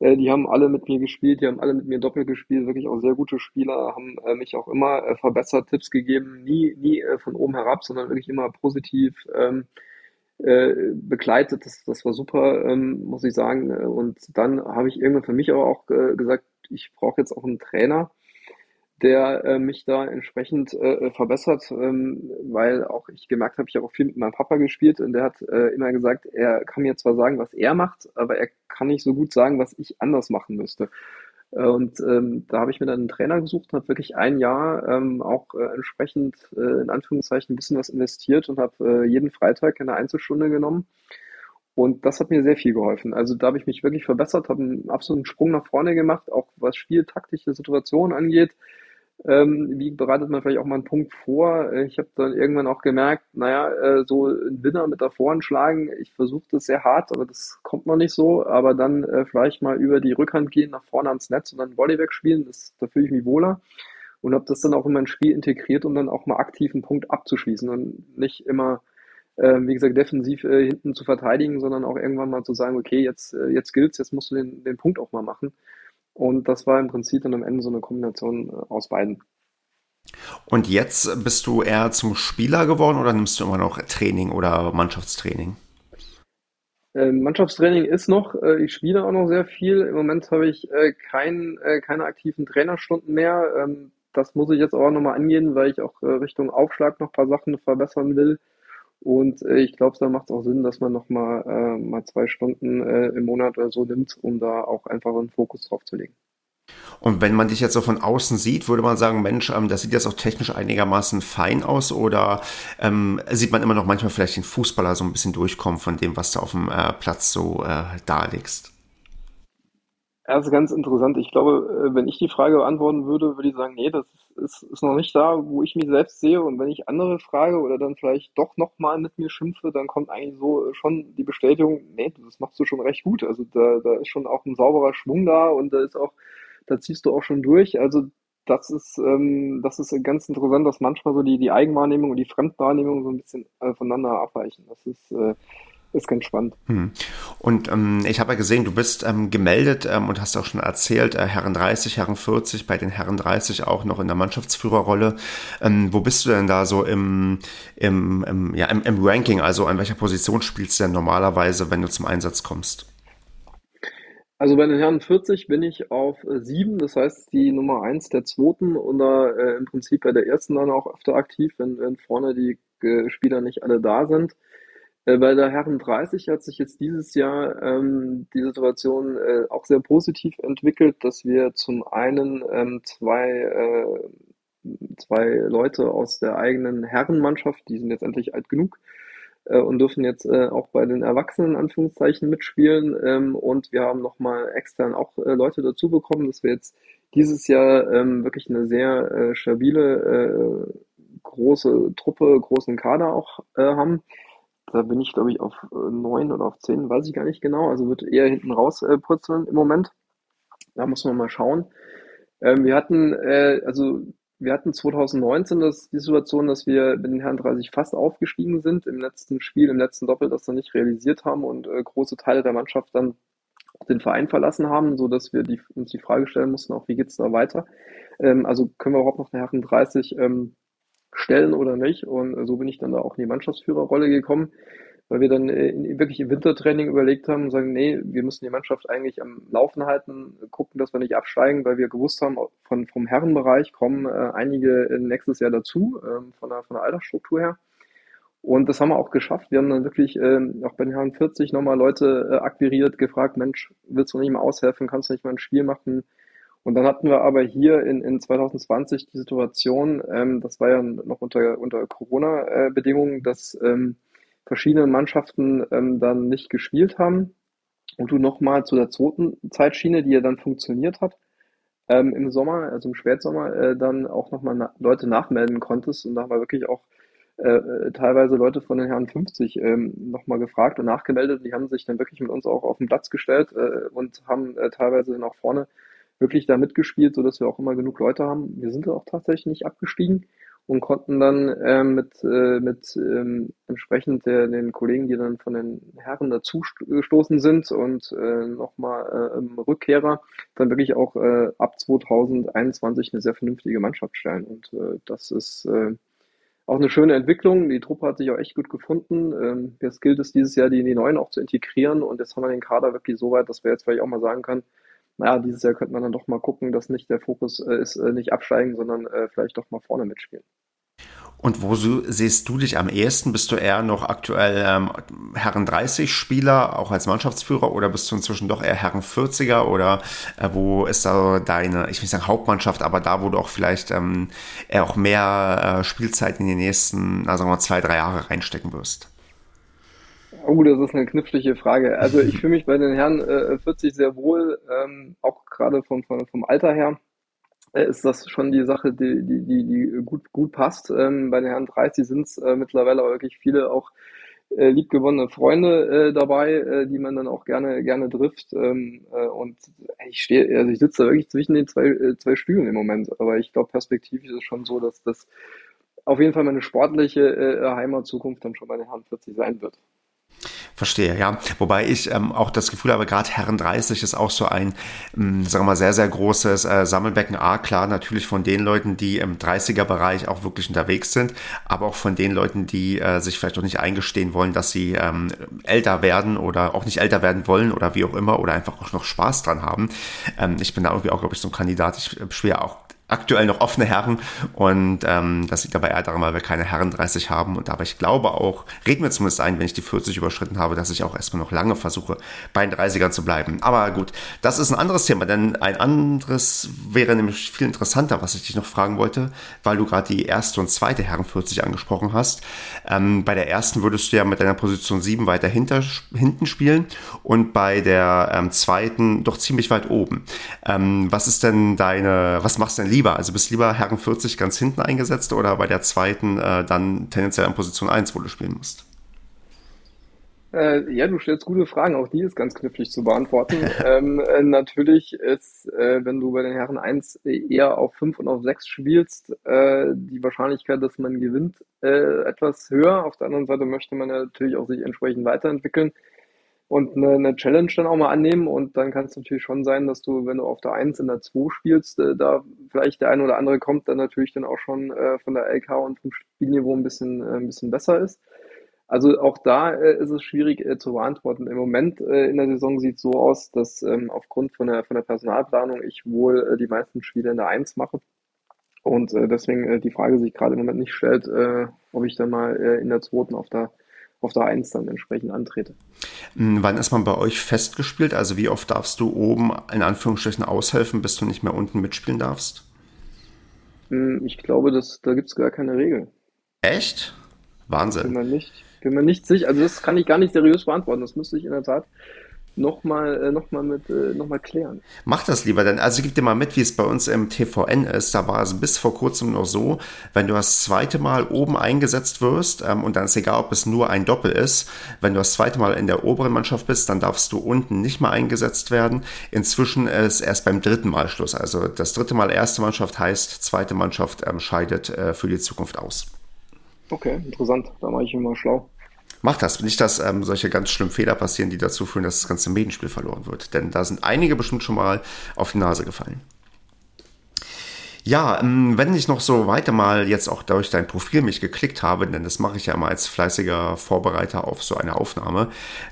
Äh, die haben alle mit mir gespielt, die haben alle mit mir doppelt gespielt, wirklich auch sehr gute Spieler, haben äh, mich auch immer äh, verbessert, Tipps gegeben, nie, nie äh, von oben herab, sondern wirklich immer positiv. Ähm, äh, begleitet. Das, das war super, ähm, muss ich sagen. Und dann habe ich irgendwann für mich aber auch äh, gesagt, ich brauche jetzt auch einen Trainer, der äh, mich da entsprechend äh, verbessert, ähm, weil auch ich gemerkt habe, ich habe auch viel mit meinem Papa gespielt und der hat äh, immer gesagt, er kann mir zwar sagen, was er macht, aber er kann nicht so gut sagen, was ich anders machen müsste. Äh, und ähm, da habe ich mir dann einen Trainer gesucht und habe wirklich ein Jahr ähm, auch äh, entsprechend äh, in Anführungszeichen ein bisschen was investiert und habe äh, jeden Freitag eine Einzelstunde genommen. Und das hat mir sehr viel geholfen. Also da habe ich mich wirklich verbessert, habe einen absoluten Sprung nach vorne gemacht, auch was spieltaktische Situationen angeht. Ähm, wie bereitet man vielleicht auch mal einen Punkt vor? Äh, ich habe dann irgendwann auch gemerkt, naja, äh, so ein Winner mit der Vorhand schlagen, ich versuche das sehr hart, aber das kommt noch nicht so. Aber dann äh, vielleicht mal über die Rückhand gehen, nach vorne ans Netz und dann Volley wegspielen, das, da fühle ich mich wohler. Und habe das dann auch in mein Spiel integriert, um dann auch mal aktiv einen Punkt abzuschließen und nicht immer, äh, wie gesagt, defensiv äh, hinten zu verteidigen, sondern auch irgendwann mal zu sagen, okay, jetzt, äh, jetzt gilt's, jetzt musst du den, den Punkt auch mal machen. Und das war im Prinzip dann am Ende so eine Kombination äh, aus beiden. Und jetzt bist du eher zum Spieler geworden oder nimmst du immer noch Training oder Mannschaftstraining? Ähm, Mannschaftstraining ist noch, äh, ich spiele auch noch sehr viel. Im Moment habe ich äh, kein, keine aktiven Trainerstunden mehr. Ähm, das muss ich jetzt auch nochmal angehen, weil ich auch Richtung Aufschlag noch ein paar Sachen verbessern will. Und äh, ich glaube, da macht es auch Sinn, dass man nochmal äh, mal zwei Stunden äh, im Monat oder so nimmt, um da auch einfach einen Fokus drauf zu legen. Und wenn man dich jetzt so von außen sieht, würde man sagen, Mensch, ähm, das sieht jetzt auch technisch einigermaßen fein aus oder ähm, sieht man immer noch manchmal vielleicht den Fußballer so ein bisschen durchkommen von dem, was du auf dem äh, Platz so äh, darlegst? Ja, das ist ganz interessant. Ich glaube, äh, wenn ich die Frage beantworten würde, würde ich sagen, nee, das ist, ist noch nicht da, wo ich mich selbst sehe. Und wenn ich andere frage oder dann vielleicht doch nochmal mit mir schimpfe, dann kommt eigentlich so schon die Bestätigung, nee, das machst du schon recht gut. Also da, da ist schon auch ein sauberer Schwung da und da ist auch, da ziehst du auch schon durch. Also das ist, ähm, das ist ganz interessant, dass manchmal so die, die Eigenwahrnehmung und die Fremdwahrnehmung so ein bisschen äh, voneinander abweichen. Das ist, äh, ist ganz spannend. Hm. Und ähm, ich habe ja gesehen, du bist ähm, gemeldet ähm, und hast auch schon erzählt, äh, Herren 30, Herren 40, bei den Herren 30 auch noch in der Mannschaftsführerrolle. Ähm, wo bist du denn da so im, im, im, ja, im, im Ranking? Also an welcher Position spielst du denn normalerweise, wenn du zum Einsatz kommst? Also bei den Herren 40 bin ich auf äh, 7, das heißt die Nummer 1 der zweiten und da äh, im Prinzip bei der ersten dann auch öfter aktiv, wenn, wenn vorne die äh, Spieler nicht alle da sind. Äh, bei der Herren 30 hat sich jetzt dieses Jahr ähm, die Situation äh, auch sehr positiv entwickelt, dass wir zum einen ähm, zwei, äh, zwei Leute aus der eigenen Herrenmannschaft, die sind jetzt endlich alt genug äh, und dürfen jetzt äh, auch bei den Erwachsenen Anführungszeichen mitspielen. Ähm, und wir haben nochmal extern auch äh, Leute dazu bekommen, dass wir jetzt dieses Jahr ähm, wirklich eine sehr äh, stabile, äh, große Truppe, großen Kader auch äh, haben. Da bin ich, glaube ich, auf äh, neun oder auf zehn, weiß ich gar nicht genau. Also wird eher hinten raus äh, purzeln im Moment. Da muss man mal schauen. Ähm, wir hatten, äh, also wir hatten 2019 das, die Situation, dass wir mit den Herren 30 fast aufgestiegen sind im letzten Spiel, im letzten Doppel, das dann nicht realisiert haben und äh, große Teile der Mannschaft dann den Verein verlassen haben, so dass wir die, uns die Frage stellen mussten, auch wie geht's da weiter? Ähm, also können wir überhaupt noch eine Herren 30 ähm, stellen oder nicht? Und äh, so bin ich dann da auch in die Mannschaftsführerrolle gekommen, weil wir dann äh, wirklich im Wintertraining überlegt haben und sagen, nee, wir müssen die Mannschaft eigentlich am Laufen halten, gucken, dass wir nicht absteigen, weil wir gewusst haben, von, vom Herrenbereich kommen äh, einige nächstes Jahr dazu, ähm, von, der, von der Altersstruktur her. Und das haben wir auch geschafft. Wir haben dann wirklich ähm, auch bei den Herren 40 nochmal Leute äh, akquiriert, gefragt, Mensch, willst du nicht mal aushelfen, kannst du nicht mal ein Spiel machen? Und dann hatten wir aber hier in, in 2020 die Situation, ähm, das war ja noch unter, unter Corona-Bedingungen, dass ähm, verschiedene Mannschaften ähm, dann nicht gespielt haben und du nochmal zu der zweiten Zeitschiene, die ja dann funktioniert hat, ähm, im Sommer, also im Spätsommer, äh, dann auch nochmal na Leute nachmelden konntest. Und da haben wir wirklich auch äh, äh teilweise Leute von den Herren 50 ähm, nochmal gefragt und nachgemeldet. Die haben sich dann wirklich mit uns auch auf den Platz gestellt äh, und haben äh, teilweise dann auch vorne wirklich da mitgespielt, sodass wir auch immer genug Leute haben. Wir sind auch tatsächlich nicht abgestiegen und konnten dann äh, mit, äh, mit ähm, entsprechend der, den Kollegen, die dann von den Herren dazu gestoßen sind und äh, nochmal äh, Rückkehrer, dann wirklich auch äh, ab 2021 eine sehr vernünftige Mannschaft stellen. Und äh, das ist äh, auch eine schöne Entwicklung. Die Truppe hat sich auch echt gut gefunden. Ähm, jetzt gilt es dieses Jahr, die, die Neuen auch zu integrieren und jetzt haben wir den Kader wirklich so weit, dass wir jetzt vielleicht auch mal sagen können, naja, dieses Jahr könnte man dann doch mal gucken, dass nicht der Fokus äh, ist, äh, nicht absteigen, sondern äh, vielleicht doch mal vorne mitspielen. Und wo siehst du dich am ehesten? Bist du eher noch aktuell ähm, Herren 30 Spieler, auch als Mannschaftsführer, oder bist du inzwischen doch eher Herren 40er? Oder äh, wo ist da deine, ich will nicht sagen Hauptmannschaft, aber da, wo du auch vielleicht ähm, eher auch mehr äh, Spielzeit in die nächsten, also mal, zwei, drei Jahre reinstecken wirst? Oh, das ist eine knifflige Frage. Also ich fühle mich bei den Herren äh, 40 sehr wohl, ähm, auch gerade vom, vom, vom Alter her äh, ist das schon die Sache, die, die, die, die gut, gut passt. Ähm, bei den Herren 30 sind es äh, mittlerweile wirklich viele auch äh, liebgewonnene Freunde äh, dabei, äh, die man dann auch gerne gerne trifft. Ähm, äh, und ich stehe, also ich sitze da wirklich zwischen den zwei, äh, zwei Stühlen im Moment. Aber ich glaube, perspektivisch ist es schon so, dass das auf jeden Fall meine sportliche äh, Heimatzukunft dann schon bei den Herren 40 sein wird. Verstehe, ja. Wobei ich ähm, auch das Gefühl habe, gerade Herren 30 ist auch so ein, ähm, sagen wir mal, sehr, sehr großes äh, Sammelbecken. A, klar, natürlich von den Leuten, die im 30er-Bereich auch wirklich unterwegs sind, aber auch von den Leuten, die äh, sich vielleicht auch nicht eingestehen wollen, dass sie ähm, älter werden oder auch nicht älter werden wollen oder wie auch immer oder einfach auch noch Spaß dran haben. Ähm, ich bin da irgendwie auch, glaube ich, so ein Kandidat. Ich äh, spiele auch aktuell noch offene Herren und ähm, das liegt dabei eher daran, weil wir keine Herren 30 haben und aber ich glaube auch, reden wir zumindest ein, wenn ich die 40 überschritten habe, dass ich auch erstmal noch lange versuche, bei den 30ern zu bleiben. Aber gut, das ist ein anderes Thema, denn ein anderes wäre nämlich viel interessanter, was ich dich noch fragen wollte, weil du gerade die erste und zweite Herren 40 angesprochen hast. Ähm, bei der ersten würdest du ja mit deiner Position 7 weiter hinter, hinten spielen und bei der ähm, zweiten doch ziemlich weit oben. Ähm, was ist denn deine, was machst du denn lieber? Lieber? Also bist du lieber Herren 40 ganz hinten eingesetzt oder bei der zweiten äh, dann tendenziell an Position 1, wo du spielen musst? Äh, ja, du stellst gute Fragen, auch die ist ganz knifflig zu beantworten. <laughs> ähm, äh, natürlich ist, äh, wenn du bei den Herren 1 eher auf 5 und auf 6 spielst, äh, die Wahrscheinlichkeit, dass man gewinnt, äh, etwas höher. Auf der anderen Seite möchte man ja natürlich auch sich entsprechend weiterentwickeln und eine, eine Challenge dann auch mal annehmen. Und dann kann es natürlich schon sein, dass du, wenn du auf der 1 in der 2 spielst, äh, da vielleicht der eine oder andere kommt, dann natürlich dann auch schon äh, von der LK und vom Spielniveau ein bisschen, äh, ein bisschen besser ist. Also auch da äh, ist es schwierig äh, zu beantworten. Im Moment äh, in der Saison sieht es so aus, dass ähm, aufgrund von der, von der Personalplanung ich wohl die meisten Spiele in der 1 mache. Und deswegen die Frage sich gerade im Moment nicht stellt, ob ich dann mal in der zweiten auf der auf der Eins dann entsprechend antrete. Hm, wann ist man bei euch festgespielt? Also wie oft darfst du oben in Anführungsstrichen aushelfen, bis du nicht mehr unten mitspielen darfst? Hm, ich glaube, dass, da gibt es gar keine Regel. Echt? Wahnsinn. Bin mir nicht, bin mir nicht sicher. Also das kann ich gar nicht seriös beantworten. Das müsste ich in der Tat nochmal äh, noch mal mit äh, noch mal klären. Mach das lieber, denn also gib dir mal mit, wie es bei uns im TVN ist. Da war es bis vor kurzem noch so, wenn du das zweite Mal oben eingesetzt wirst, ähm, und dann ist egal, ob es nur ein Doppel ist, wenn du das zweite Mal in der oberen Mannschaft bist, dann darfst du unten nicht mehr eingesetzt werden. Inzwischen ist erst beim dritten Mal Schluss. Also das dritte Mal erste Mannschaft heißt, zweite Mannschaft ähm, scheidet äh, für die Zukunft aus. Okay, interessant. Da mache ich immer schlau. Mach das. Nicht, dass ähm, solche ganz schlimmen Fehler passieren, die dazu führen, dass das ganze Medienspiel verloren wird. Denn da sind einige bestimmt schon mal auf die Nase gefallen. Ja, ähm, wenn ich noch so weiter mal jetzt auch durch dein Profil mich geklickt habe, denn das mache ich ja immer als fleißiger Vorbereiter auf so eine Aufnahme,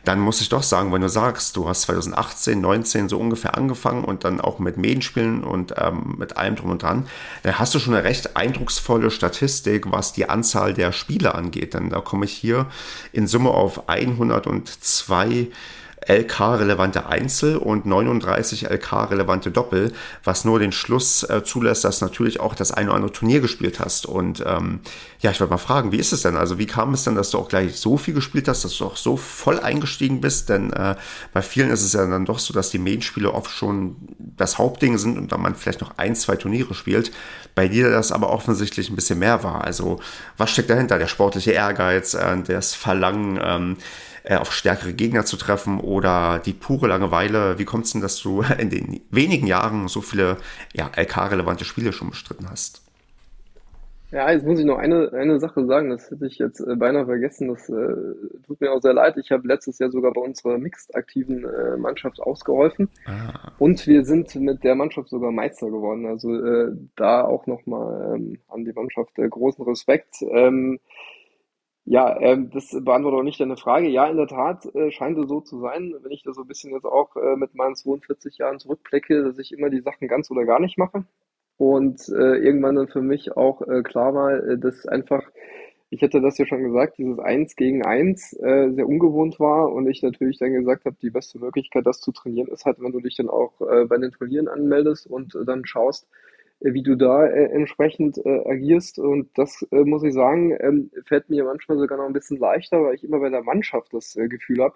dann muss ich doch sagen, wenn du sagst, du hast 2018, 19 so ungefähr angefangen und dann auch mit Medienspielen und ähm, mit allem drum und dran, dann hast du schon eine recht eindrucksvolle Statistik, was die Anzahl der Spiele angeht. Denn da komme ich hier in Summe auf 102 LK-relevante Einzel und 39 LK-relevante Doppel, was nur den Schluss äh, zulässt, dass natürlich auch das eine oder andere Turnier gespielt hast. Und ähm, ja, ich wollte mal fragen, wie ist es denn? Also wie kam es denn, dass du auch gleich so viel gespielt hast, dass du auch so voll eingestiegen bist? Denn äh, bei vielen ist es ja dann doch so, dass die Main-Spiele oft schon das Hauptding sind und dann man vielleicht noch ein, zwei Turniere spielt. Bei dir das aber offensichtlich ein bisschen mehr war. Also was steckt dahinter? Der sportliche Ehrgeiz, äh, das Verlangen, ähm, äh, auf stärkere Gegner zu treffen oder die pure Langeweile. Wie kommt es denn, dass du <laughs> in den wenigen Jahren so viele ja, LK-relevante Spiele schon bestritten hast? Ja, jetzt muss ich noch eine, eine Sache sagen, das hätte ich jetzt äh, beinahe vergessen. Das äh, tut mir auch sehr leid. Ich habe letztes Jahr sogar bei unserer mixed-aktiven äh, Mannschaft ausgeholfen. Ah. Und wir sind mit der Mannschaft sogar Meister geworden. Also äh, da auch nochmal ähm, an die Mannschaft äh, großen Respekt. Ähm, ja, ähm, das beantwortet auch nicht deine Frage. Ja, in der Tat äh, scheint es so zu sein, wenn ich da so ein bisschen jetzt auch äh, mit meinen 42 Jahren zurückblicke, dass ich immer die Sachen ganz oder gar nicht mache. Und äh, irgendwann dann für mich auch äh, klar war, äh, dass einfach, ich hätte das ja schon gesagt, dieses Eins gegen Eins äh, sehr ungewohnt war und ich natürlich dann gesagt habe, die beste Möglichkeit, das zu trainieren, ist halt, wenn du dich dann auch bei den Turnieren anmeldest und dann schaust, wie du da äh, entsprechend äh, agierst. Und das äh, muss ich sagen, ähm, fällt mir manchmal sogar noch ein bisschen leichter, weil ich immer bei der Mannschaft das äh, Gefühl habe,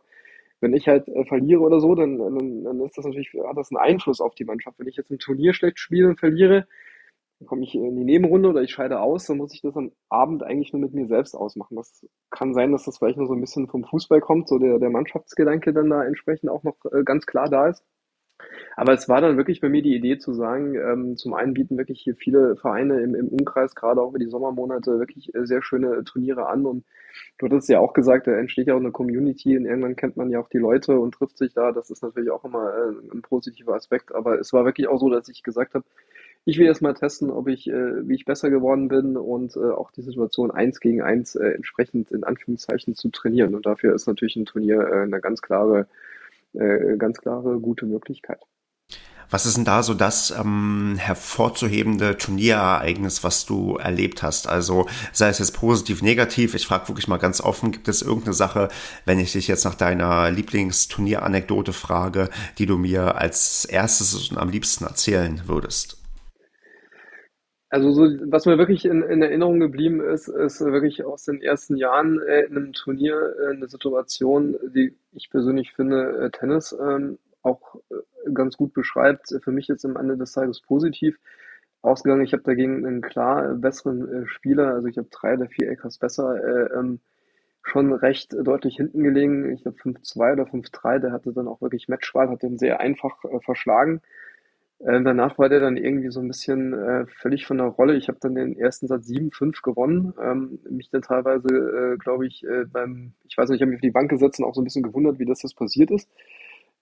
wenn ich halt äh, verliere oder so, dann, dann, dann ist das natürlich, hat das einen Einfluss auf die Mannschaft. Wenn ich jetzt im Turnier schlecht spiele und verliere, dann komme ich in die Nebenrunde oder ich scheide aus, dann muss ich das am Abend eigentlich nur mit mir selbst ausmachen. Das kann sein, dass das vielleicht noch so ein bisschen vom Fußball kommt, so der, der Mannschaftsgedanke dann da entsprechend auch noch äh, ganz klar da ist. Aber es war dann wirklich bei mir die Idee zu sagen, ähm, zum einen bieten wirklich hier viele Vereine im, im Umkreis, gerade auch über die Sommermonate, wirklich äh, sehr schöne Turniere an. Und du hattest ja auch gesagt, da entsteht ja auch eine Community und irgendwann kennt man ja auch die Leute und trifft sich da. Das ist natürlich auch immer äh, ein positiver Aspekt. Aber es war wirklich auch so, dass ich gesagt habe, ich will erst mal testen, ob ich, äh, wie ich besser geworden bin und äh, auch die Situation eins gegen eins äh, entsprechend in Anführungszeichen zu trainieren. Und dafür ist natürlich ein Turnier äh, eine ganz klare äh, ganz klare gute Möglichkeit. Was ist denn da so das ähm, hervorzuhebende Turnierereignis, was du erlebt hast? Also sei es jetzt positiv, negativ. Ich frage wirklich mal ganz offen, gibt es irgendeine Sache, wenn ich dich jetzt nach deiner Lieblingsturnieranekdote frage, die du mir als erstes und am liebsten erzählen würdest? Also so, was mir wirklich in, in Erinnerung geblieben ist, ist wirklich aus den ersten Jahren äh, in einem Turnier äh, eine Situation, die ich persönlich finde, äh, Tennis ähm, auch äh, ganz gut beschreibt. Für mich jetzt am Ende des Tages positiv ausgegangen. Ich habe dagegen einen klar besseren äh, Spieler, also ich habe drei oder vier Eckers besser, äh, ähm, schon recht deutlich hinten gelegen. Ich glaube 5-2 oder 5-3, der hatte dann auch wirklich Matchwahl, hat den sehr einfach äh, verschlagen. Äh, danach war der dann irgendwie so ein bisschen äh, völlig von der Rolle. Ich habe dann den ersten Satz 7-5 gewonnen. Ähm, mich dann teilweise, äh, glaube ich, äh, beim, ich weiß nicht, ich habe mich auf die Bank gesetzt und auch so ein bisschen gewundert, wie das jetzt passiert ist.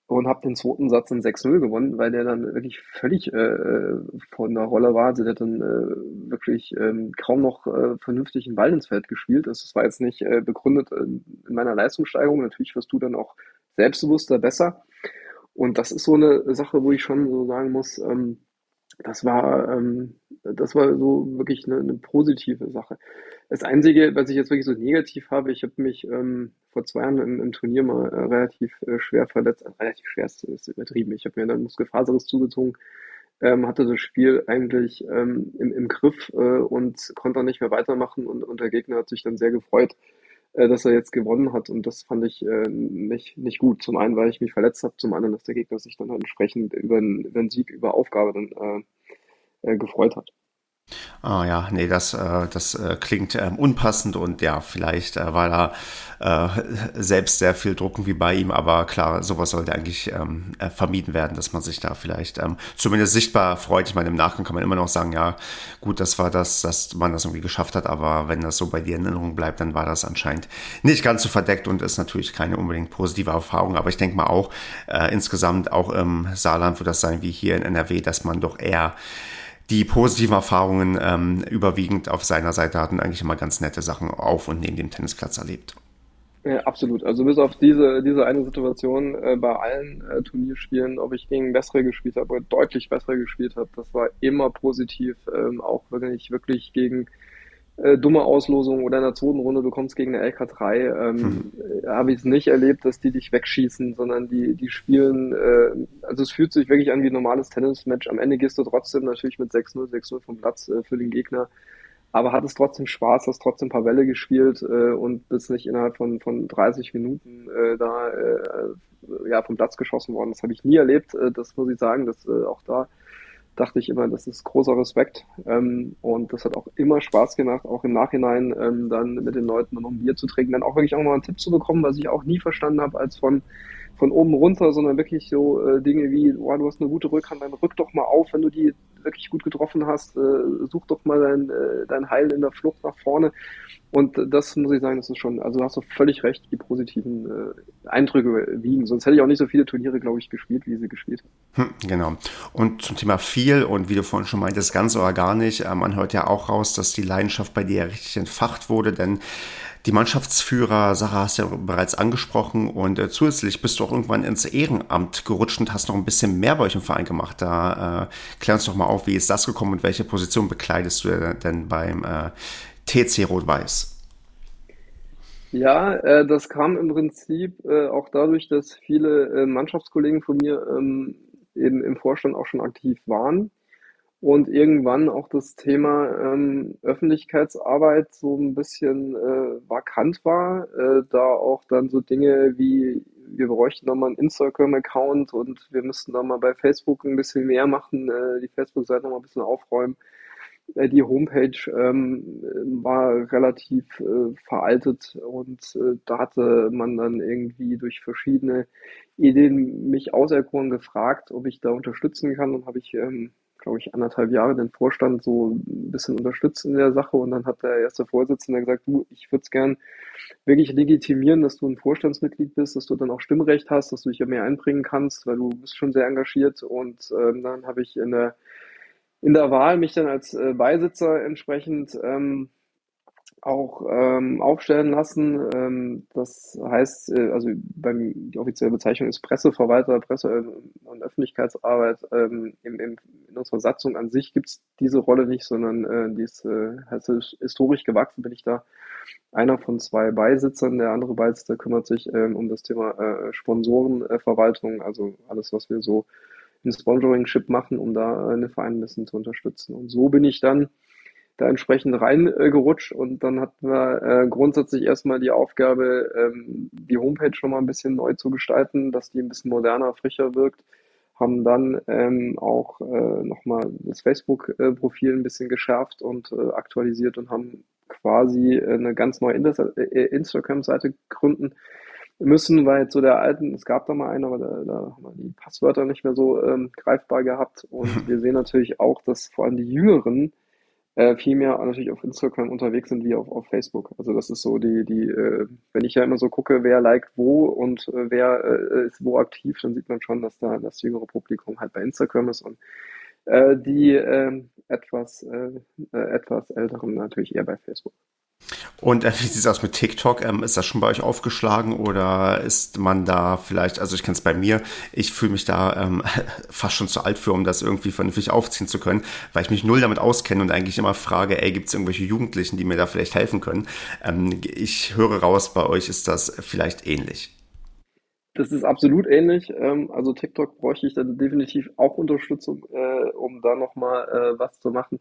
Und habe den zweiten Satz in 6-0 gewonnen, weil der dann wirklich völlig äh, von der Rolle war. Also der hat dann wirklich ähm, kaum noch vernünftig einen Ball ins Feld gespielt. Das, das war jetzt nicht begründet in meiner Leistungssteigerung. Natürlich wirst du dann auch selbstbewusster, besser. Und das ist so eine Sache, wo ich schon so sagen muss, ähm, das war, ähm, das war so wirklich eine, eine positive Sache. Das Einzige, was ich jetzt wirklich so negativ habe, ich habe mich ähm, vor zwei Jahren im, im Turnier mal äh, relativ äh, schwer verletzt. Also relativ schwer ist, ist übertrieben. Ich habe mir dann Muskelfaserriss zugezogen, ähm, hatte das Spiel eigentlich ähm, im, im Griff äh, und konnte dann nicht mehr weitermachen und, und der Gegner hat sich dann sehr gefreut, äh, dass er jetzt gewonnen hat und das fand ich äh, nicht, nicht gut. Zum einen, weil ich mich verletzt habe, zum anderen, dass der Gegner sich dann halt entsprechend über einen, über einen Sieg, über Aufgabe dann äh, äh, gefreut hat. Ah ja, nee, das, äh, das äh, klingt ähm, unpassend und ja, vielleicht äh, war da äh, selbst sehr viel Drucken wie bei ihm, aber klar, sowas sollte eigentlich ähm, äh, vermieden werden, dass man sich da vielleicht ähm, zumindest sichtbar freut. Ich meine, im Nachgang kann man immer noch sagen, ja, gut, das war das, dass man das irgendwie geschafft hat, aber wenn das so bei dir in Erinnerung bleibt, dann war das anscheinend nicht ganz so verdeckt und ist natürlich keine unbedingt positive Erfahrung, aber ich denke mal auch äh, insgesamt auch im Saarland wird das sein wie hier in NRW, dass man doch eher die positiven Erfahrungen ähm, überwiegend auf seiner Seite hatten, eigentlich immer ganz nette Sachen auf und neben dem Tennisplatz erlebt. Ja, absolut. Also bis auf diese, diese eine Situation äh, bei allen äh, Turnierspielen, ob ich gegen bessere gespielt habe oder deutlich bessere gespielt habe, das war immer positiv. Ähm, auch wenn ich wirklich gegen äh, dumme Auslosung oder in der zweiten Runde, du kommst gegen eine LK3, ähm, hm. Äh, habe ich es nicht erlebt, dass die dich wegschießen, sondern die, die spielen, äh, also es fühlt sich wirklich an wie ein normales Tennismatch. Am Ende gehst du trotzdem natürlich mit 6-0, 6-0 vom Platz äh, für den Gegner, aber hattest trotzdem Spaß, hast trotzdem ein paar Welle gespielt äh, und bist nicht innerhalb von, von 30 Minuten äh, da äh, ja, vom Platz geschossen worden. Das habe ich nie erlebt, äh, das muss ich sagen, dass äh, auch da dachte ich immer, das ist großer Respekt. Ähm, und das hat auch immer Spaß gemacht, auch im Nachhinein ähm, dann mit den Leuten noch ein Bier zu trinken, dann auch wirklich auch mal einen Tipp zu bekommen, was ich auch nie verstanden habe, als von von oben runter, sondern wirklich so äh, Dinge wie, oh, du hast eine gute Rückhand, dann rück doch mal auf, wenn du die wirklich gut getroffen hast, äh, such doch mal dein, äh, dein Heil in der Flucht nach vorne. Und das muss ich sagen, das ist schon, also hast du völlig recht, die positiven äh, Eindrücke wiegen. Sonst hätte ich auch nicht so viele Turniere, glaube ich, gespielt, wie sie gespielt haben. Hm, genau. Und zum Thema viel und wie du vorhin schon meintest, ganz oder gar nicht, äh, man hört ja auch raus, dass die Leidenschaft bei dir richtig entfacht wurde, denn die Mannschaftsführer, Sarah hast du ja bereits angesprochen und äh, zusätzlich bist du auch irgendwann ins Ehrenamt gerutscht und hast noch ein bisschen mehr bei euch im Verein gemacht. Da äh, klär uns doch mal auf, wie ist das gekommen und welche Position bekleidest du denn beim äh, TC Rot-Weiß? Ja, äh, das kam im Prinzip äh, auch dadurch, dass viele äh, Mannschaftskollegen von mir ähm, eben im Vorstand auch schon aktiv waren und irgendwann auch das Thema ähm, Öffentlichkeitsarbeit so ein bisschen äh, vakant war, äh, da auch dann so Dinge wie wir bräuchten nochmal einen Instagram-Account und wir müssten da mal bei Facebook ein bisschen mehr machen, äh, die Facebook-Seite nochmal ein bisschen aufräumen. Äh, die Homepage ähm, war relativ äh, veraltet und äh, da hatte man dann irgendwie durch verschiedene Ideen mich auserkoren gefragt, ob ich da unterstützen kann und habe ich ähm, glaube ich, anderthalb Jahre den Vorstand so ein bisschen unterstützt in der Sache. Und dann hat der erste Vorsitzende gesagt, du, ich würde es gern wirklich legitimieren, dass du ein Vorstandsmitglied bist, dass du dann auch Stimmrecht hast, dass du dich ja mehr einbringen kannst, weil du bist schon sehr engagiert. Und ähm, dann habe ich in der in der Wahl mich dann als äh, Beisitzer entsprechend ähm, auch ähm, aufstellen lassen. Ähm, das heißt, äh, also beim, die offizielle Bezeichnung ist Presseverwalter, Presse- und Öffentlichkeitsarbeit. Ähm, im, im, in unserer Satzung an sich gibt es diese Rolle nicht, sondern äh, die ist äh, historisch gewachsen, bin ich da einer von zwei Beisitzern. Der andere Beisitzer kümmert sich ähm, um das Thema äh, Sponsorenverwaltung, also alles, was wir so im Sponsoring-Ship machen, um da eine Verein ein bisschen zu unterstützen. Und so bin ich dann da entsprechend reingerutscht äh, und dann hatten wir äh, grundsätzlich erstmal die Aufgabe, ähm, die Homepage schon mal ein bisschen neu zu gestalten, dass die ein bisschen moderner, frischer wirkt. Haben dann ähm, auch äh, nochmal das Facebook-Profil ein bisschen geschärft und äh, aktualisiert und haben quasi eine ganz neue äh, Instagram-Seite gründen müssen, weil zu der alten, es gab da mal eine, aber da, da haben wir die Passwörter nicht mehr so ähm, greifbar gehabt. Und <laughs> wir sehen natürlich auch, dass vor allem die Jüngeren äh, viel mehr natürlich auf Instagram unterwegs sind wie auf, auf Facebook. Also das ist so die, die, äh, wenn ich ja immer so gucke, wer liked wo und äh, wer äh, ist wo aktiv, dann sieht man schon, dass da das jüngere Publikum halt bei Instagram ist und äh, die ähm, etwas, äh, etwas älteren natürlich eher bei Facebook. Und äh, wie sieht es aus mit TikTok? Ähm, ist das schon bei euch aufgeschlagen oder ist man da vielleicht, also ich kenne es bei mir, ich fühle mich da ähm, <laughs> fast schon zu alt für, um das irgendwie vernünftig aufziehen zu können, weil ich mich null damit auskenne und eigentlich immer frage, ey, gibt es irgendwelche Jugendlichen, die mir da vielleicht helfen können? Ähm, ich höre raus, bei euch ist das vielleicht ähnlich. Das ist absolut ähnlich. Ähm, also TikTok bräuchte ich dann definitiv auch Unterstützung, äh, um da nochmal äh, was zu machen.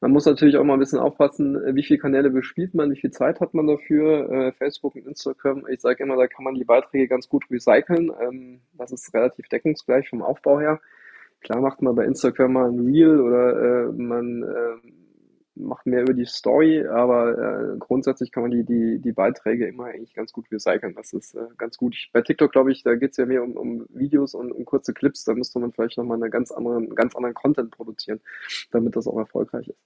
Man muss natürlich auch mal ein bisschen aufpassen, äh, wie viele Kanäle bespielt man, wie viel Zeit hat man dafür. Äh, Facebook und Instagram, ich sage immer, da kann man die Beiträge ganz gut recyceln. Ähm, das ist relativ deckungsgleich vom Aufbau her. Klar macht man bei Instagram mal ein Reel oder äh, man äh, macht mehr über die Story, aber äh, grundsätzlich kann man die, die, die Beiträge immer eigentlich ganz gut recyceln. Das ist äh, ganz gut. Ich, bei TikTok, glaube ich, da geht es ja mehr um, um Videos und um kurze Clips. Da müsste man vielleicht nochmal einen ganz anderen, ganz anderen Content produzieren, damit das auch erfolgreich ist.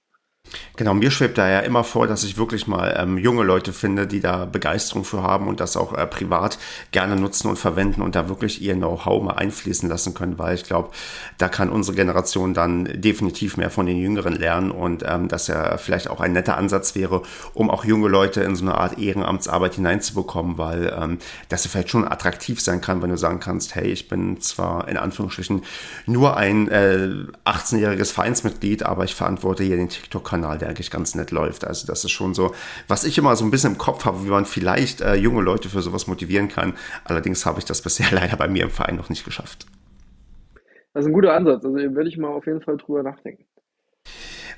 Genau, mir schwebt da ja immer vor, dass ich wirklich mal ähm, junge Leute finde, die da Begeisterung für haben und das auch äh, privat gerne nutzen und verwenden und da wirklich ihr Know-how mal einfließen lassen können, weil ich glaube, da kann unsere Generation dann definitiv mehr von den Jüngeren lernen und ähm, dass ja vielleicht auch ein netter Ansatz wäre, um auch junge Leute in so eine Art Ehrenamtsarbeit hineinzubekommen, weil ähm, das ja vielleicht schon attraktiv sein kann, wenn du sagen kannst, hey, ich bin zwar in Anführungsstrichen nur ein äh, 18-jähriges Vereinsmitglied, aber ich verantworte hier den TikTok-Kanal der eigentlich ganz nett läuft. Also das ist schon so, was ich immer so ein bisschen im Kopf habe, wie man vielleicht äh, junge Leute für sowas motivieren kann. Allerdings habe ich das <laughs> bisher leider bei mir im Verein noch nicht geschafft. Das ist ein guter Ansatz. Also werde ich mal auf jeden Fall drüber nachdenken.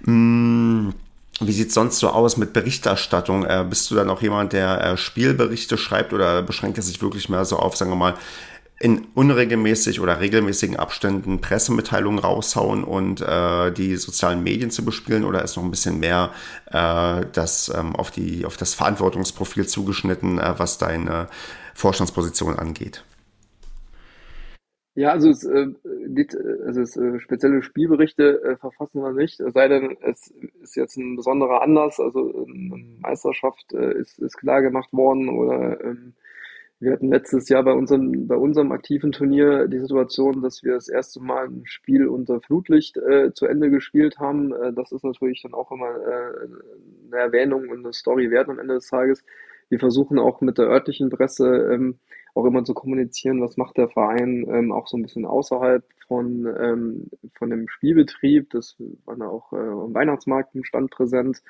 Mm. Wie sieht es sonst so aus mit Berichterstattung? Äh, bist du dann auch jemand, der äh, Spielberichte schreibt oder beschränkt er sich wirklich mehr so auf, sagen wir mal, in unregelmäßig oder regelmäßigen Abständen Pressemitteilungen raushauen und äh, die sozialen Medien zu bespielen? Oder ist noch ein bisschen mehr äh, das ähm, auf die auf das Verantwortungsprofil zugeschnitten, äh, was deine Vorstandsposition angeht? Ja, also es, äh, also es, äh, spezielle Spielberichte äh, verfassen wir nicht, sei denn, es ist jetzt ein besonderer Anlass, also eine Meisterschaft äh, ist, ist klar gemacht worden oder ähm, wir hatten letztes Jahr bei unserem, bei unserem aktiven Turnier die Situation, dass wir das erste Mal ein Spiel unter Flutlicht äh, zu Ende gespielt haben. Äh, das ist natürlich dann auch immer äh, eine Erwähnung und eine Story wert am Ende des Tages. Wir versuchen auch mit der örtlichen Presse ähm, auch immer zu kommunizieren, was macht der Verein ähm, auch so ein bisschen außerhalb von, ähm, von dem Spielbetrieb. Das war auch äh, am Weihnachtsmarkt im Stand präsent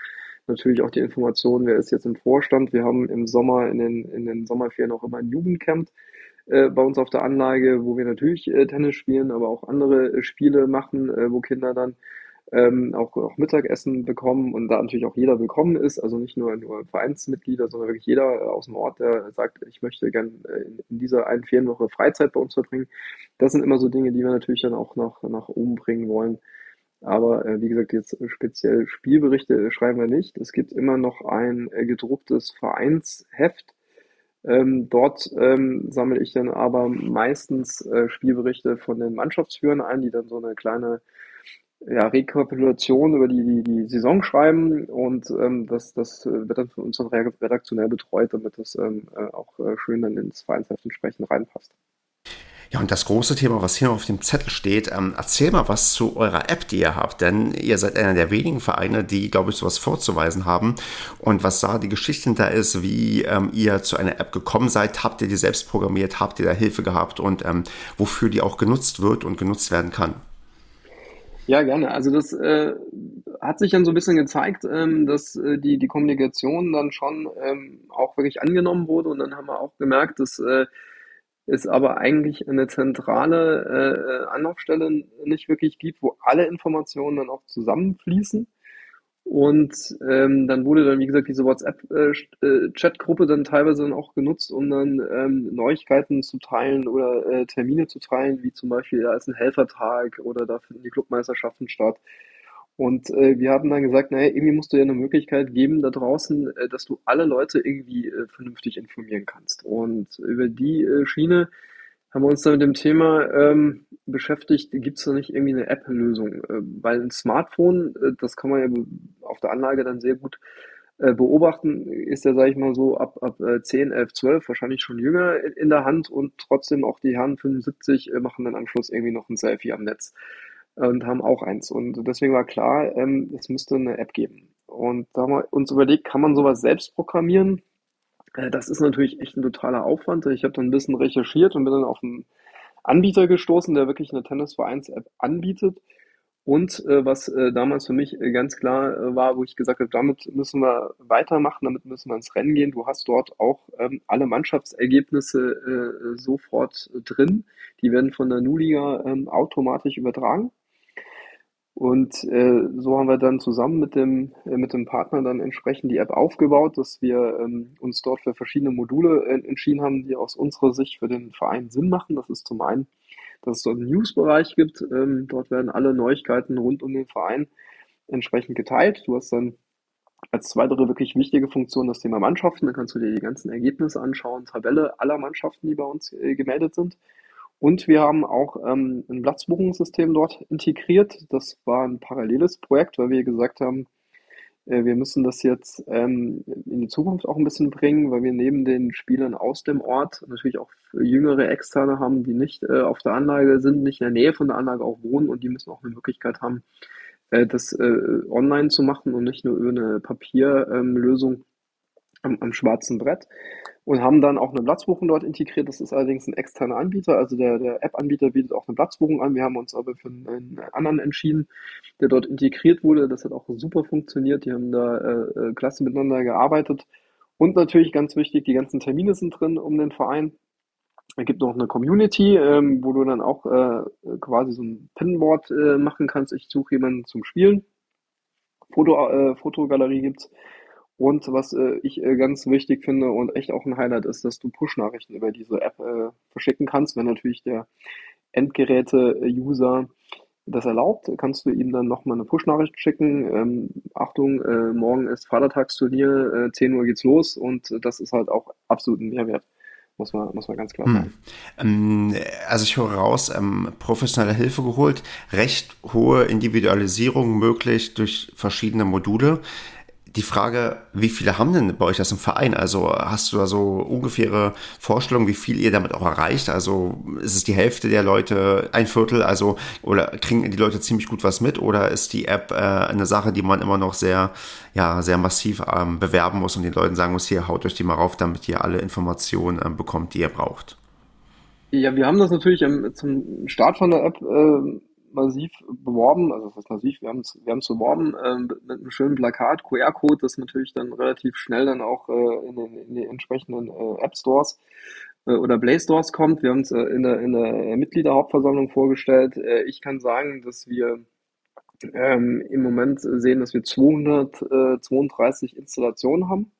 natürlich auch die Information, wer ist jetzt im Vorstand. Wir haben im Sommer, in den, in den Sommerferien auch immer ein Jugendcamp äh, bei uns auf der Anlage, wo wir natürlich äh, Tennis spielen, aber auch andere äh, Spiele machen, äh, wo Kinder dann ähm, auch, auch Mittagessen bekommen und da natürlich auch jeder willkommen ist, also nicht nur, nur Vereinsmitglieder, sondern wirklich jeder äh, aus dem Ort, der sagt, ich möchte gern äh, in, in dieser einen Ferienwoche Freizeit bei uns verbringen. Das sind immer so Dinge, die wir natürlich dann auch nach, nach oben bringen wollen. Aber äh, wie gesagt, jetzt speziell Spielberichte schreiben wir nicht. Es gibt immer noch ein äh, gedrucktes Vereinsheft. Ähm, dort ähm, sammle ich dann aber meistens äh, Spielberichte von den Mannschaftsführern ein, die dann so eine kleine ja, Rekapitulation über die, die, die Saison schreiben und ähm, das, das wird dann von uns dann redaktionell betreut, damit das ähm, äh, auch äh, schön dann ins Vereinsheft entsprechend reinpasst. Ja, und das große Thema, was hier auf dem Zettel steht, ähm, erzähl mal was zu eurer App, die ihr habt, denn ihr seid einer der wenigen Vereine, die, glaube ich, sowas vorzuweisen haben. Und was da die Geschichte hinter ist, wie ähm, ihr zu einer App gekommen seid, habt ihr die selbst programmiert, habt ihr da Hilfe gehabt und ähm, wofür die auch genutzt wird und genutzt werden kann? Ja, gerne. Also das äh, hat sich dann so ein bisschen gezeigt, ähm, dass äh, die, die Kommunikation dann schon ähm, auch wirklich angenommen wurde und dann haben wir auch gemerkt, dass äh, es aber eigentlich eine zentrale äh, Anlaufstelle nicht wirklich gibt, wo alle Informationen dann auch zusammenfließen. Und ähm, dann wurde dann, wie gesagt, diese WhatsApp-Chat-Gruppe äh, dann teilweise dann auch genutzt, um dann ähm, Neuigkeiten zu teilen oder äh, Termine zu teilen, wie zum Beispiel, da ist ein Helfertag oder da finden die Clubmeisterschaften statt. Und äh, wir haben dann gesagt, naja, irgendwie musst du ja eine Möglichkeit geben da draußen, äh, dass du alle Leute irgendwie äh, vernünftig informieren kannst. Und über die äh, Schiene haben wir uns dann mit dem Thema ähm, beschäftigt, gibt es da nicht irgendwie eine App-Lösung? Äh, weil ein Smartphone, äh, das kann man ja auf der Anlage dann sehr gut äh, beobachten, ist ja, sage ich mal so, ab, ab äh, 10, 11, 12 wahrscheinlich schon jünger in, in der Hand und trotzdem auch die Herren 75 äh, machen dann Anschluss irgendwie noch ein Selfie am Netz und haben auch eins. Und deswegen war klar, ähm, es müsste eine App geben. und da haben wir uns überlegt, kann man sowas selbst programmieren? Äh, das ist natürlich echt ein totaler Aufwand. Ich habe dann ein bisschen recherchiert und bin dann auf einen Anbieter gestoßen, der wirklich eine Tennisvereins-App anbietet. Und äh, was äh, damals für mich äh, ganz klar äh, war, wo ich gesagt habe, damit müssen wir weitermachen, damit müssen wir ins Rennen gehen. Du hast dort auch ähm, alle Mannschaftsergebnisse äh, sofort drin. Die werden von der Nu-Liga ähm, automatisch übertragen. Und äh, so haben wir dann zusammen mit dem, äh, mit dem Partner dann entsprechend die App aufgebaut, dass wir ähm, uns dort für verschiedene Module äh, entschieden haben, die aus unserer Sicht für den Verein Sinn machen. Das ist zum einen, dass es dort einen News-Bereich gibt. Ähm, dort werden alle Neuigkeiten rund um den Verein entsprechend geteilt. Du hast dann als zweite wirklich wichtige Funktion das Thema Mannschaften. Da kannst du dir die ganzen Ergebnisse anschauen, Tabelle aller Mannschaften, die bei uns äh, gemeldet sind. Und wir haben auch ähm, ein Platzbuchungssystem dort integriert. Das war ein paralleles Projekt, weil wir gesagt haben, äh, wir müssen das jetzt ähm, in die Zukunft auch ein bisschen bringen, weil wir neben den Spielern aus dem Ort natürlich auch jüngere Externe haben, die nicht äh, auf der Anlage sind, nicht in der Nähe von der Anlage auch wohnen und die müssen auch eine Möglichkeit haben, äh, das äh, online zu machen und nicht nur über eine Papierlösung ähm, am, am schwarzen Brett und haben dann auch eine Platzbuchung dort integriert. Das ist allerdings ein externer Anbieter, also der, der App-Anbieter bietet auch eine Platzbuchung an. Wir haben uns aber für einen anderen entschieden, der dort integriert wurde. Das hat auch super funktioniert. Die haben da äh, äh, klasse miteinander gearbeitet. Und natürlich ganz wichtig, die ganzen Termine sind drin um den Verein. Es gibt noch eine Community, ähm, wo du dann auch äh, quasi so ein Pinboard äh, machen kannst. Ich suche jemanden zum Spielen. Foto, äh, Fotogalerie gibt's und was äh, ich äh, ganz wichtig finde und echt auch ein Highlight ist, dass du Push-Nachrichten über diese App äh, verschicken kannst. Wenn natürlich der Endgeräte-User das erlaubt, kannst du ihm dann nochmal eine Push-Nachricht schicken. Ähm, Achtung, äh, morgen ist Vatertagsturnier, äh, 10 Uhr geht's los und das ist halt auch absolut ein Mehrwert. Muss man, muss man ganz klar sagen. Hm. Also ich höre raus, ähm, professionelle Hilfe geholt, recht hohe Individualisierung möglich durch verschiedene Module die Frage, wie viele haben denn bei euch das im Verein? Also hast du da so ungefähre Vorstellungen, wie viel ihr damit auch erreicht? Also ist es die Hälfte der Leute, ein Viertel, also oder kriegen die Leute ziemlich gut was mit oder ist die App äh, eine Sache, die man immer noch sehr, ja, sehr massiv ähm, bewerben muss und den Leuten sagen muss, hier haut euch die mal rauf, damit ihr alle Informationen ähm, bekommt, die ihr braucht? Ja, wir haben das natürlich ähm, zum Start von der App äh, massiv beworben, also das heißt massiv, wir haben es wir haben's beworben äh, mit einem schönen Plakat, QR-Code, das natürlich dann relativ schnell dann auch äh, in, den, in die entsprechenden äh, App Stores äh, oder Play Stores kommt. Wir haben es äh, in, der, in der Mitgliederhauptversammlung vorgestellt. Äh, ich kann sagen, dass wir ähm, im Moment sehen, dass wir 232 Installationen haben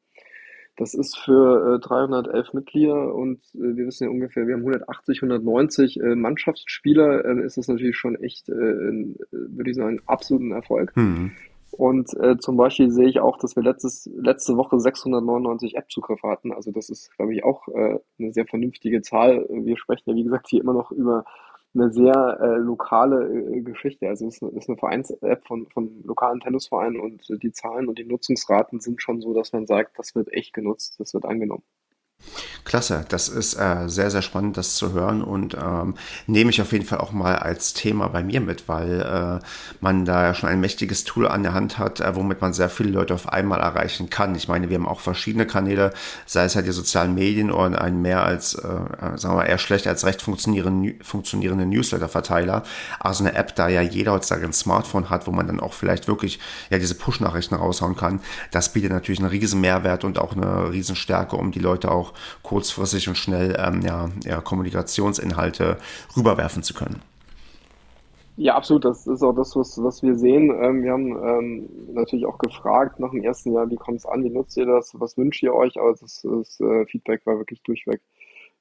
das ist für äh, 311 Mitglieder und äh, wir wissen ja ungefähr, wir haben 180, 190 äh, Mannschaftsspieler, äh, ist das natürlich schon echt, äh, äh, würde ich sagen, absoluten Erfolg. Mhm. Und zum Beispiel sehe ich auch, dass wir letztes, letzte Woche 699 App-Zugriffe hatten. Also das ist, glaube ich, auch eine sehr vernünftige Zahl. Wir sprechen ja, wie gesagt, hier immer noch über eine sehr äh, lokale äh, Geschichte. Also es ist eine, ist eine Vereins-App von, von lokalen Tennisvereinen und die Zahlen und die Nutzungsraten sind schon so, dass man sagt, das wird echt genutzt, das wird angenommen. Klasse, das ist äh, sehr, sehr spannend, das zu hören und ähm, nehme ich auf jeden Fall auch mal als Thema bei mir mit, weil äh, man da ja schon ein mächtiges Tool an der Hand hat, äh, womit man sehr viele Leute auf einmal erreichen kann. Ich meine, wir haben auch verschiedene Kanäle, sei es halt die sozialen Medien oder ein mehr als, äh, äh sagen wir mal, eher schlecht als recht funktionierende, funktionierende Newsletter-Verteiler. Also eine App, da ja jeder heutzutage ein Smartphone hat, wo man dann auch vielleicht wirklich ja diese Push-Nachrichten raushauen kann, das bietet natürlich einen riesen Mehrwert und auch eine riesen Stärke, um die Leute auch kurzfristig und schnell ähm, ja, ja, Kommunikationsinhalte rüberwerfen zu können. Ja, absolut. Das ist auch das, was, was wir sehen. Ähm, wir haben ähm, natürlich auch gefragt nach dem ersten Jahr, wie kommt es an, wie nutzt ihr das, was wünscht ihr euch? Aber das, das äh, Feedback war wirklich durchweg,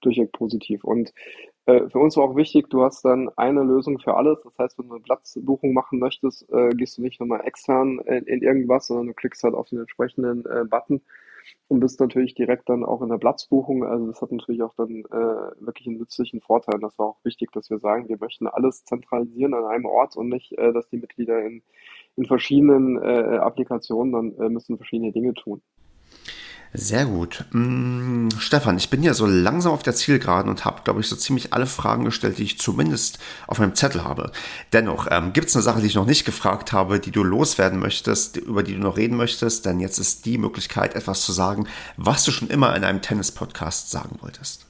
durchweg positiv. Und äh, für uns war auch wichtig, du hast dann eine Lösung für alles. Das heißt, wenn du eine Platzbuchung machen möchtest, äh, gehst du nicht nochmal extern in, in, irgendwas, sondern du klickst halt auf den entsprechenden äh, Button und bist natürlich direkt dann auch in der Platzbuchung. Also das hat natürlich auch dann äh, wirklich einen nützlichen Vorteil. Das war auch wichtig, dass wir sagen, wir möchten alles zentralisieren an einem Ort und nicht, äh, dass die Mitglieder in, in verschiedenen äh, Applikationen dann äh, müssen verschiedene Dinge tun. Sehr gut. Hm, Stefan, ich bin ja so langsam auf der Zielgeraden und habe, glaube ich, so ziemlich alle Fragen gestellt, die ich zumindest auf meinem Zettel habe. Dennoch, ähm, gibt es eine Sache, die ich noch nicht gefragt habe, die du loswerden möchtest, über die du noch reden möchtest? Denn jetzt ist die Möglichkeit, etwas zu sagen, was du schon immer in einem Tennis-Podcast sagen wolltest.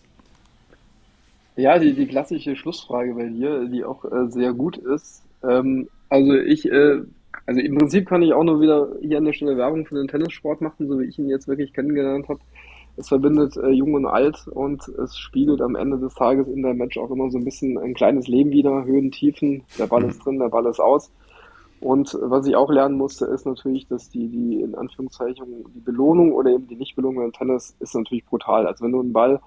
Ja, die, die klassische Schlussfrage bei dir, die auch äh, sehr gut ist. Ähm, also ich äh, also im Prinzip kann ich auch nur wieder hier an der Stelle Werbung für den Tennissport machen, so wie ich ihn jetzt wirklich kennengelernt habe. Es verbindet äh, Jung und Alt und es spiegelt am Ende des Tages in der Match auch immer so ein bisschen ein kleines Leben wieder, Höhen, Tiefen, der Ball ist drin, der Ball ist aus. Und was ich auch lernen musste, ist natürlich, dass die, die in Anführungszeichen die Belohnung oder eben die Nichtbelohnung im Tennis ist natürlich brutal. Also wenn du einen Ball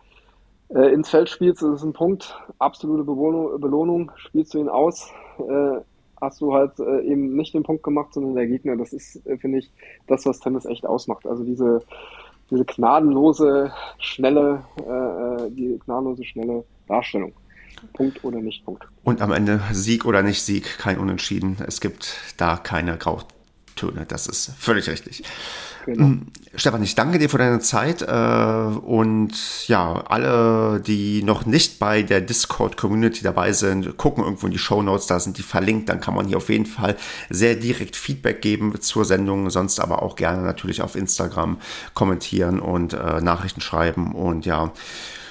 äh, ins Feld spielst, das ist ein Punkt, absolute Belohnung, Belohnung spielst du ihn aus, äh, hast du halt äh, eben nicht den Punkt gemacht, sondern der Gegner. Das ist, äh, finde ich, das, was Tennis echt ausmacht. Also diese, diese gnadenlose, schnelle, äh, äh die gnadenlose, schnelle Darstellung. Punkt oder nicht Punkt. Und am Ende Sieg oder nicht Sieg, kein Unentschieden. Es gibt da keine Grautöne. Das ist völlig richtig. Genau. Mm, Stefan, ich danke dir für deine Zeit äh, und ja, alle, die noch nicht bei der Discord-Community dabei sind, gucken irgendwo in die Show Notes, da sind die verlinkt, dann kann man hier auf jeden Fall sehr direkt Feedback geben zur Sendung, sonst aber auch gerne natürlich auf Instagram kommentieren und äh, Nachrichten schreiben und ja,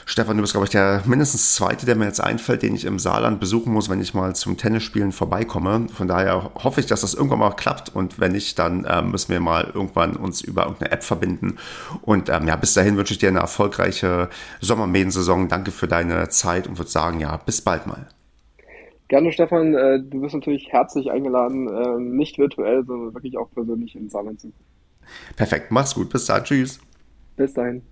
Stefan, du bist, glaube ich, der mindestens zweite, der mir jetzt einfällt, den ich im Saarland besuchen muss, wenn ich mal zum Tennisspielen vorbeikomme. Von daher hoffe ich, dass das irgendwann mal klappt und wenn nicht, dann äh, müssen wir mal irgendwann uns über irgendeine App verbinden. Und ähm, ja, bis dahin wünsche ich dir eine erfolgreiche Sommermähensaison. Danke für deine Zeit und würde sagen, ja, bis bald mal. Gerne, Stefan. Äh, du bist natürlich herzlich eingeladen, äh, nicht virtuell, sondern wirklich auch persönlich in Saarland zu. Perfekt, mach's gut. Bis dann. Tschüss. Bis dahin.